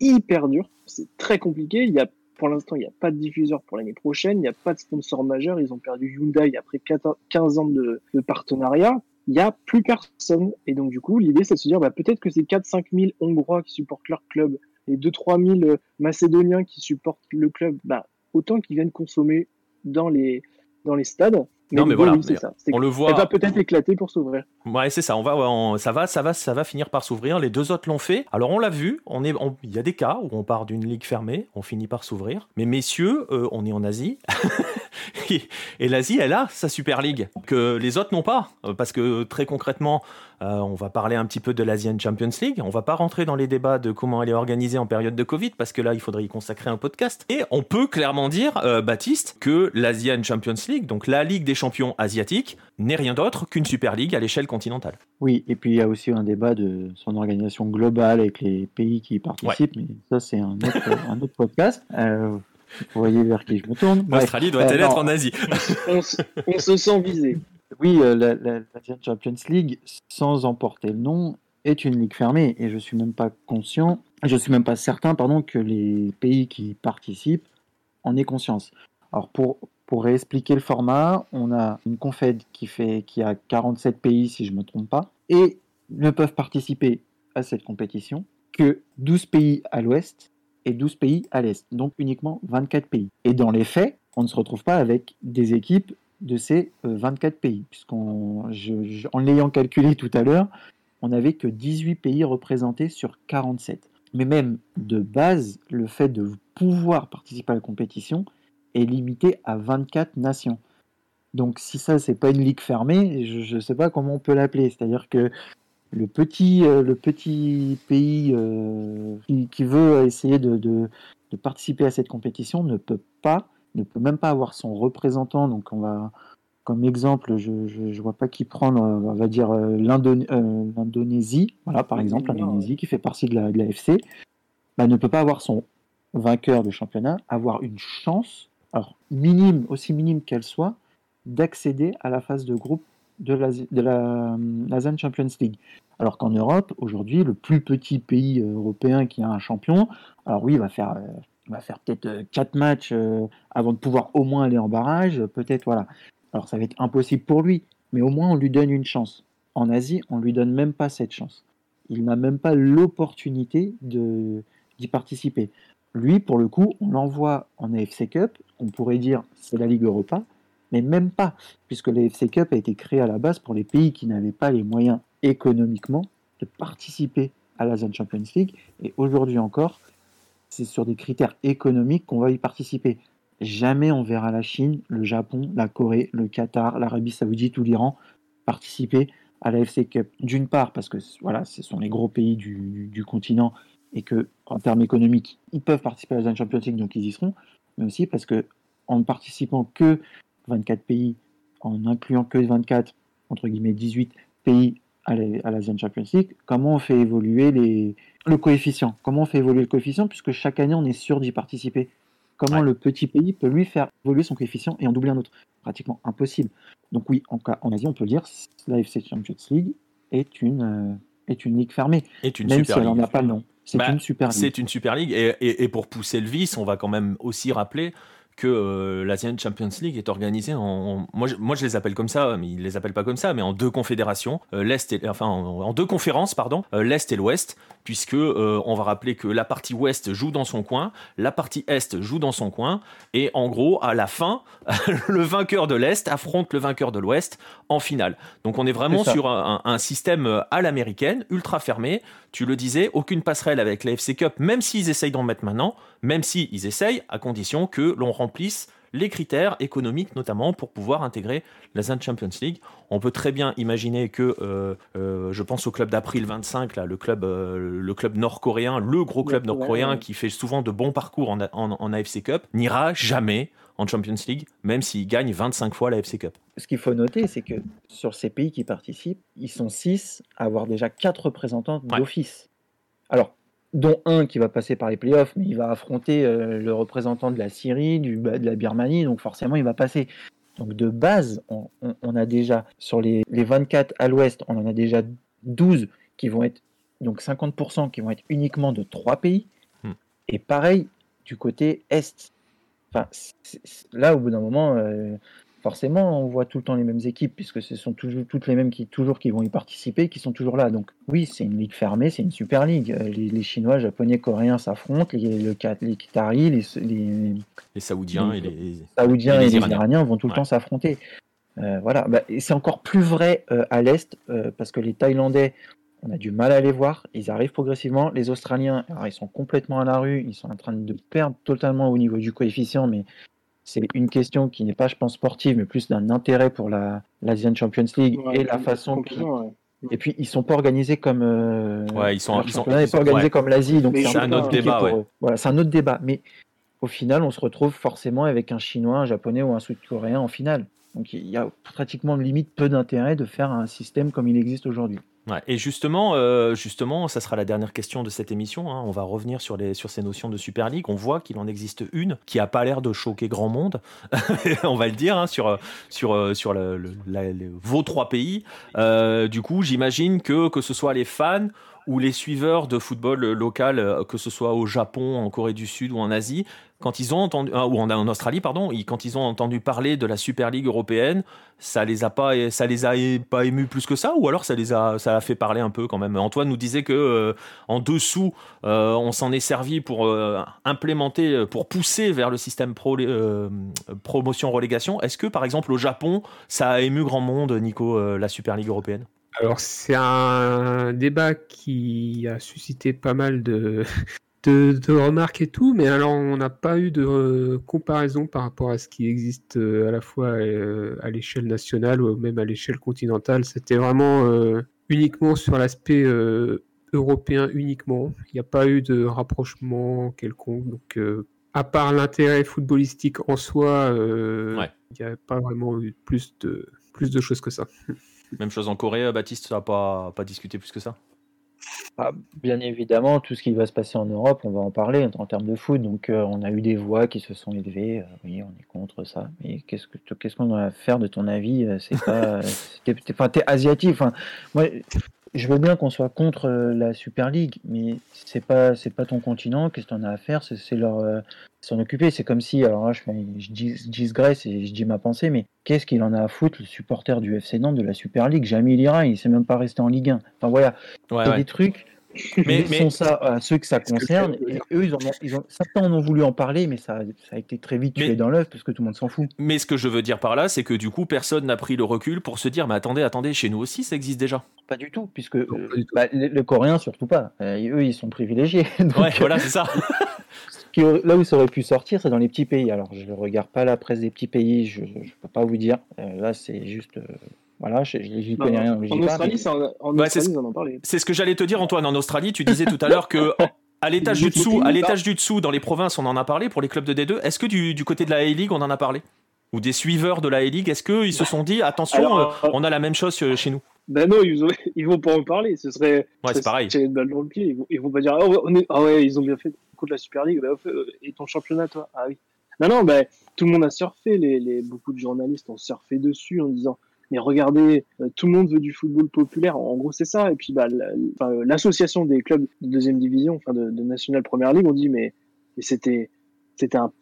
Speaker 2: hyper dur, c'est très compliqué. Il y a, pour l'instant, il n'y a pas de diffuseur pour l'année prochaine, il n'y a pas de sponsor majeur. Ils ont perdu Hyundai après 14 15 ans de, de partenariat. Il n'y a plus personne. Et donc, du coup, l'idée, c'est de se dire, bah, peut-être que ces 4-5 000 Hongrois qui supportent leur club, les 2-3 000 euh, Macédoniens qui supportent le club, bah, autant qu'ils viennent consommer dans les, dans les stades.
Speaker 1: Non, mais voilà,
Speaker 2: oui,
Speaker 1: mais
Speaker 2: ça.
Speaker 1: On le
Speaker 2: Elle
Speaker 1: voit.
Speaker 2: va peut-être éclater pour s'ouvrir.
Speaker 1: Ouais, c'est ça. On va, on- ça va, ça va, ça va finir par s'ouvrir. Les deux autres l'ont fait. Alors on l'a vu. On est, il y a des cas où on part d'une ligue fermée, on finit par s'ouvrir. Mais messieurs, euh, on est en Asie. Et- l'Asie, elle a sa Super League que les autres n'ont pas, Euh, parce que très concrètement, euh, on va parler un petit peu de l'Asian Champions League. On va pas rentrer dans les débats de comment elle est organisée en période de Covid, parce que là, il faudrait y consacrer un podcast. Et on peut clairement dire, euh, Baptiste, que l'Asian Champions League, donc la Ligue des champions asiatiques, n'est rien d'autre qu'une Super League à l'échelle continentale.
Speaker 3: Oui, et puis il y a aussi un débat de son organisation globale avec les pays qui y participent, mais ça c'est un autre, un autre podcast. Euh, vous voyez vers qui je me tourne.
Speaker 1: L'Australie doit-elle
Speaker 3: Euh,
Speaker 1: être
Speaker 3: non.
Speaker 1: en Asie
Speaker 2: On, se sent visé.
Speaker 3: Oui, euh, la, Champions League, sans emporter le nom, est une ligue fermée et je suis même pas conscient, je suis même pas certain, pardon, que les pays qui participent en aient conscience. Alors pour pour réexpliquer le format, on a une confed qui fait qui a 47 pays si je me trompe pas et ne peuvent participer à cette compétition que 12 pays à l'ouest et 12 pays à l'est, donc uniquement 24 pays. Et dans les faits, on ne se retrouve pas avec des équipes de ces euh, 24 pays, puisqu'en l'ayant calculé tout à l'heure, on n'avait que 18 pays représentés sur 47. Mais même de base, le fait de pouvoir participer à la compétition est limité à 24 nations. Donc si ça, c'est pas une ligue fermée, je ne sais pas comment on peut l'appeler. C'est-à-dire que le petit, euh, le petit pays euh, qui, qui veut essayer de, de- de participer à cette compétition ne peut pas, ne peut même pas avoir son représentant. Donc on va, comme exemple, je ne vois pas qui prendre, euh, on va dire l'Indon- l'Indonésie, voilà par exemple, l'Indonésie qui fait partie de la, de la FC, bah, ne peut pas avoir son vainqueur de championnat, avoir une chance, alors minime, aussi minime qu'elle soit, d'accéder à la phase de groupe de la, de la euh, Champions League. Alors qu'en Europe, aujourd'hui, le plus petit pays euh, européen qui a un champion, alors oui, il va faire, euh, il va faire peut-être euh, quatre matchs avant de pouvoir au moins aller en barrage, peut-être, voilà. Alors ça va être impossible pour lui, mais au moins on lui donne une chance. En Asie, on lui donne même pas cette chance. Il n'a même pas l'opportunité d'y participer. Lui, pour le coup, on l'envoie en AFC Cup, on pourrait dire c'est la Ligue Europa, mais même pas, puisque l'AFC Cup a été créé à la base pour les pays qui n'avaient pas les moyens économiquement de participer à la Zone Champions League, et aujourd'hui encore, c'est sur des critères économiques qu'on va y participer. Jamais on verra la Chine, le Japon, la Corée, le Qatar, l'Arabie Saoudite ou l'Iran participer à la FC Cup. D'une part parce que voilà, ce sont les gros pays du, du- du continent et que en termes économiques, ils peuvent participer à la Zone Champions League, donc ils y seront, mais aussi parce que en ne participant que 24 pays, en incluant que 24 entre guillemets 18 pays à la, à la Zone Champions League, comment on fait évoluer les, le coefficient? Comment on fait évoluer le coefficient puisque chaque année on est sûr d'y participer? Comment
Speaker 1: Ouais.
Speaker 3: le petit pays peut lui faire évoluer son coefficient et en doubler un autre? Pratiquement impossible. Donc oui, en, Asie, on peut le dire, la FC Champions League est une, euh, est une ligue fermée,
Speaker 1: est une
Speaker 3: même si elle n'en a pas le nom. C'est
Speaker 1: Bah,
Speaker 3: une super ligue.
Speaker 1: C'est une super ligue. Et, et- et pour pousser le vice, on va quand même aussi rappeler que euh, l'Asian Champions League est organisée en, en- moi, je, moi je les appelle comme ça, mais ils les appellent pas comme ça, mais en deux confédérations, euh, l'est et enfin en, en deux conférences pardon, euh, l'est et l'ouest, puisque euh, on va rappeler que la partie ouest joue dans son coin, la partie est joue dans son coin, et en gros à la fin, le vainqueur de l'est affronte le vainqueur de l'ouest en finale. Donc on est vraiment sur un, un- un système à l'américaine, ultra fermé. Tu le disais, aucune passerelle avec la FC Cup, même s'ils essayent d'en mettre maintenant, même s'ils essayent, à condition que l'on remplisse les critères économiques notamment pour pouvoir intégrer la Zone Champions League. On peut très bien imaginer que, euh, euh, je pense au club d'April 25, là, le club, le club nord-coréen, le gros club nord-coréen qui fait souvent de bons parcours en, en AFC Cup, n'ira jamais en Champions League, même s'ils gagnent 25 fois la FC Cup.
Speaker 3: Ce qu'il faut noter, c'est que sur ces pays qui participent, ils sont 6 à avoir déjà 4 représentants d'office. Alors, dont un qui va passer par les playoffs, mais il va affronter euh, le représentant de la Syrie, du, de la Birmanie, donc forcément il va passer. Donc de base, on, a déjà, sur les, 24 à l'ouest, on en a déjà 12 qui vont être, donc 50% qui vont être uniquement de 3 pays. Hmm. Et pareil, du côté est, Enfin, là, au bout d'un moment, euh, forcément, on voit tout le temps les mêmes équipes, puisque ce sont toujours toutes les mêmes qui, toujours, qui vont y participer, qui sont toujours là. Donc, oui, c'est une ligue fermée, c'est une super ligue. Euh, les, Chinois, Japonais, Coréens s'affrontent, les, le, les Qataris, les,
Speaker 1: les, Saoudiens et les,
Speaker 3: Saoudiens et les, Iraniens vont tout le temps s'affronter. Euh, voilà, bah, c'est encore plus vrai à l'Est, parce que les Thaïlandais on a du mal à les voir. Ils arrivent progressivement. Les Australiens, ils sont complètement à la rue. Ils sont en train de perdre totalement au niveau du coefficient, mais c'est une question qui n'est pas, je pense, sportive, mais plus d'un intérêt pour la l'Asian Champions League et la façon Et puis ils sont pas organisés comme. Euh,
Speaker 1: ouais, ils sont.
Speaker 3: Ils sont pas organisés comme l'Asie, donc
Speaker 1: c'est un, autre débat.
Speaker 3: Voilà, c'est un autre débat. Mais au final, on se retrouve forcément avec un Chinois, un Japonais ou un Sud-Coréen en finale. Donc il y a pratiquement limite peu d'intérêt de faire un système comme il existe aujourd'hui
Speaker 1: et justement, euh, justement, ça sera la dernière question de cette émission. Hein. On va revenir sur, ces notions de Super League. On voit qu'il en existe une qui n'a pas l'air de choquer grand monde, on va le dire, hein, sur, sur vos trois pays. Euh, du coup, j'imagine que que ce soit les fans ou les suiveurs de football local, euh, que ce soit au Japon, en Corée du Sud ou en Asie, quand ils ont entendu, euh, ou en, Australie, pardon, quand ils ont entendu parler de la Super League européenne, ça les a pas, ça les a pas émus plus que ça, ou alors ça les a, ça a fait parler un peu quand même? Antoine nous disait que euh, en dessous, on s'en est servi pour implémenter, pour pousser vers le système pro, promotion relégation. Est-ce que par exemple au Japon, ça a ému grand monde, Nico, la Super League européenne?
Speaker 4: Alors, c'est un débat qui a suscité pas mal de, de, remarques et tout, mais alors on n'a pas eu de comparaison par rapport à ce qui existe euh, à la fois euh, à l'échelle nationale ou même à l'échelle continentale. C'était vraiment euh, uniquement sur l'aspect européen uniquement. Il n'y a pas eu de rapprochement quelconque. Donc, à part l'intérêt footballistique en soi, il n'y a pas vraiment eu plus de, plus de choses que ça.
Speaker 1: Même chose en Corée, Baptiste, ça n'a pas, pas discuté plus que ça?
Speaker 3: Ah, Bien évidemment, tout ce qui va se passer en Europe, on va en parler en termes de foot. Donc, euh, on a eu des voix qui se sont élevées. Euh, oui, on est contre ça. Mais qu'est-ce que qu'est-ce qu'on doit faire de ton avis? Euh, C'est pas. T'es asiatique. Moi, je veux bien qu'on soit contre euh, la Super League, mais c'est pas c'est pas ton continent. Qu'est-ce que en as à faire? C'est leur euh, s'en occuper. C'est comme si alors là, je, je, dis, je et je dis ma pensée, mais qu'est-ce qu'il en a à foutre le supporter du FC Nantes de la Super League? Jamais il ira. Il sait même pas rester en Ligue 1. Enfin voilà, ouais, des trucs mais, mais... ça à ceux que ça concerne. Et eux, ils, ont, ils ont, certains en ont voulu en parler, mais ça, ça a été très vite tué dans l'œuf parce que tout le monde s'en fout.
Speaker 1: Mais ce que je veux dire par là, c'est que du coup, personne n'a pris le recul pour se dire, mais attendez, attendez, chez nous aussi, ça existe déjà.
Speaker 3: Pas du tout, puisque euh, bah, le, Coréen surtout pas. Euh, eux, ils sont privilégiés.
Speaker 1: ouais, voilà, c'est ça.
Speaker 3: là où ça aurait pu sortir, c'est dans les petits pays. Alors, je ne regarde pas la presse des petits pays, je ne peux pas vous dire. Euh, là, c'est juste voilà, je n'y connais rien.
Speaker 2: En Australie,
Speaker 1: c'est ce que j'allais te dire, Antoine. En Australie, tu disais tout à l'heure que à l'étage du dessous, à l'étage du dessous, dans les provinces, on en a parlé pour les clubs de D2. Est-ce que du, du, côté de la A-League, on en a parlé? Ou des suiveurs de la A-League, est-ce qu'ils se sont dit, attention, euh, on a la même chose chez nous?
Speaker 2: Ben non, ils, ils vont pas en parler. Ce serait.
Speaker 1: Ouais, c'est pareil.
Speaker 2: Une balle dans le pied. Ils vont, ils vont pas dire ah ouais, est... ah ouais, ils ont bien fait contre la Super League. Ben, et ton championnat, toi? Ah oui. Non, non, ben, tout le monde a surfé. Les, les, beaucoup de journalistes ont surfé dessus en disant mais regardez, euh, tout le monde veut du football populaire. En gros, c'est ça. Et puis, bah, l'association des clubs de deuxième division, enfin de, de National Premier League, on dit, mais, c'était c'était un,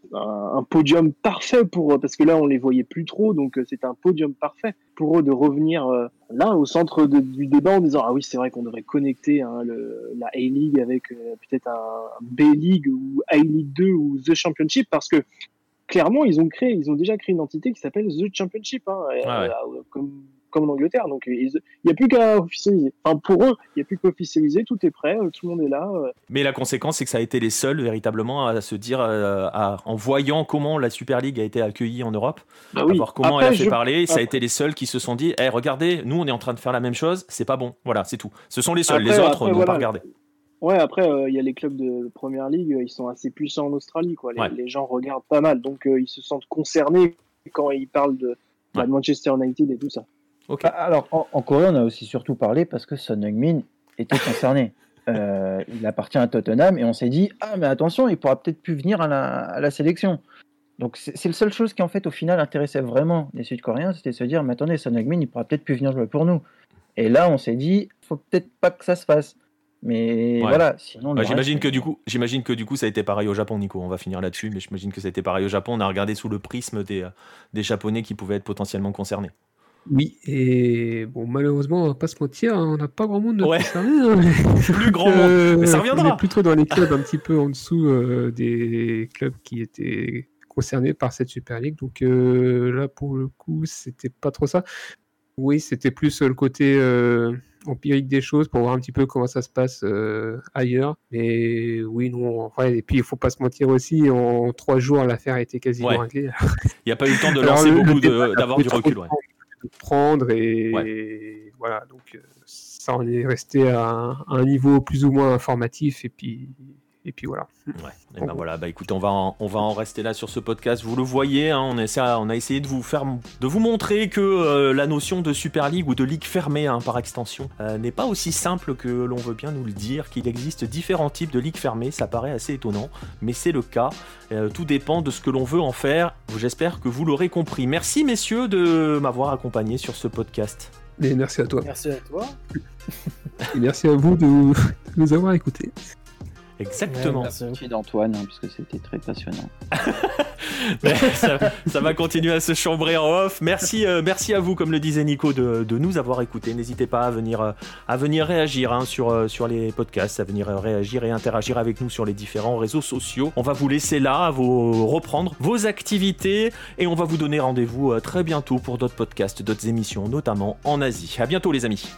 Speaker 2: podium parfait pour eux, parce que là on les voyait plus trop, donc euh, c'était un podium parfait pour eux de revenir euh, là au centre du débat en disant ah oui c'est vrai qu'on devrait connecter hein, la A-League avec peut-être un B-League ou A-League 2 ou The Championship parce que clairement, ils ont créé, ils ont déjà créé une entité qui s'appelle The Championship. Hein, euh, comme comme en Angleterre. Donc il n'y a plus qu'à officialiser. Enfin, pour eux, il n'y a plus qu'à officialiser, tout est prêt, tout le monde est là.
Speaker 1: Mais la conséquence, c'est que ça a été les seuls véritablement à se dire, en voyant comment la Super League a été accueillie en Europe, bah à voir comment elle a fait parler, ça a été les seuls qui se sont dit, hey, regardez, nous on est en train de faire la même chose, c'est pas bon. Voilà, c'est tout. Ce sont les seuls, les autres n'ont pas regardé.
Speaker 2: Ouais, après, euh, il y a les clubs de Première Ligue, euh, ils sont assez puissants en Australie. Quoi. Les, gens regardent pas mal, donc euh, ils se sentent concernés quand ils parlent de, Manchester United et tout ça.
Speaker 3: Ah, alors, en, Corée, on a aussi surtout parlé parce que Son Heung-min était concerné. il appartient à Tottenham et on s'est dit Ah, mais attention, il pourra peut-être plus venir à la, sélection. Donc, c'est la seule chose qui, en fait, au final, intéressait vraiment les Sud-Coréens c'était de se dire Mais attendez, Son Heung-min, il pourra peut-être plus venir jouer pour nous. Et là, on s'est dit faut peut-être pas que ça se fasse. Mais voilà, sinon.
Speaker 1: Bah, j'imagine que du coup, j'imagine que du coup, ça a été pareil au Japon, Nico. On va finir là-dessus, mais j'imagine que ça a été pareil au Japon. On a regardé sous le prisme des, euh, des Japonais qui pouvaient être potentiellement concernés.
Speaker 4: Oui, et bon, malheureusement, on va pas se mentir, hein, on n'a pas grand monde de
Speaker 1: ouais. Hein. Plus grand monde, mais ça reviendra.
Speaker 4: On est plutôt dans les clubs un petit peu en dessous euh, des clubs qui étaient concernés par cette Super League. Donc euh, là, pour le coup, c'était pas trop ça. Oui, c'était plus le côté empirique des choses pour voir un petit peu comment ça se passe euh, ailleurs. Mais oui, non, et puis il faut pas se mentir aussi, en trois jours, l'affaire a été quasiment réglée.
Speaker 1: Il n'y a pas eu le temps de lancer beaucoup, d'avoir du recul. Ouais.
Speaker 4: De prendre et, voilà, donc euh, ça en est resté à un niveau plus ou moins informatif et puis et puis voilà.
Speaker 1: Ouais. Et ben voilà, bah écoutez, on va en, on va en rester là sur ce podcast. Vous le voyez, hein, on, essaie, on a essayé de vous faire, de vous montrer que euh, la notion de Super League ou de ligue fermée hein, par extension euh, n'est pas aussi simple que l'on veut bien nous le dire. Qu'il existe différents types de ligues fermées, ça paraît assez étonnant, mais c'est le cas. Euh, tout dépend de ce que l'on veut en faire. J'espère que vous l'aurez compris. Merci messieurs de m'avoir accompagné sur ce podcast.
Speaker 4: Et merci à toi.
Speaker 2: Merci à toi.
Speaker 4: Et merci à vous de nous avoir écoutés.
Speaker 1: Exactement.
Speaker 3: Merci d'Antoine, hein, puisque c'était très passionnant.
Speaker 1: ça, va continuer à se chambrer en off. Merci, euh, merci à vous, comme le disait Nico, de, nous avoir écoutés. N'hésitez pas à venir, euh, à venir réagir hein, sur, euh, sur les podcasts, à venir réagir et interagir avec nous sur les différents réseaux sociaux. On va vous laisser là, à vous reprendre vos activités et on va vous donner rendez-vous très bientôt pour d'autres podcasts, d'autres émissions, notamment en Asie. À bientôt, les amis.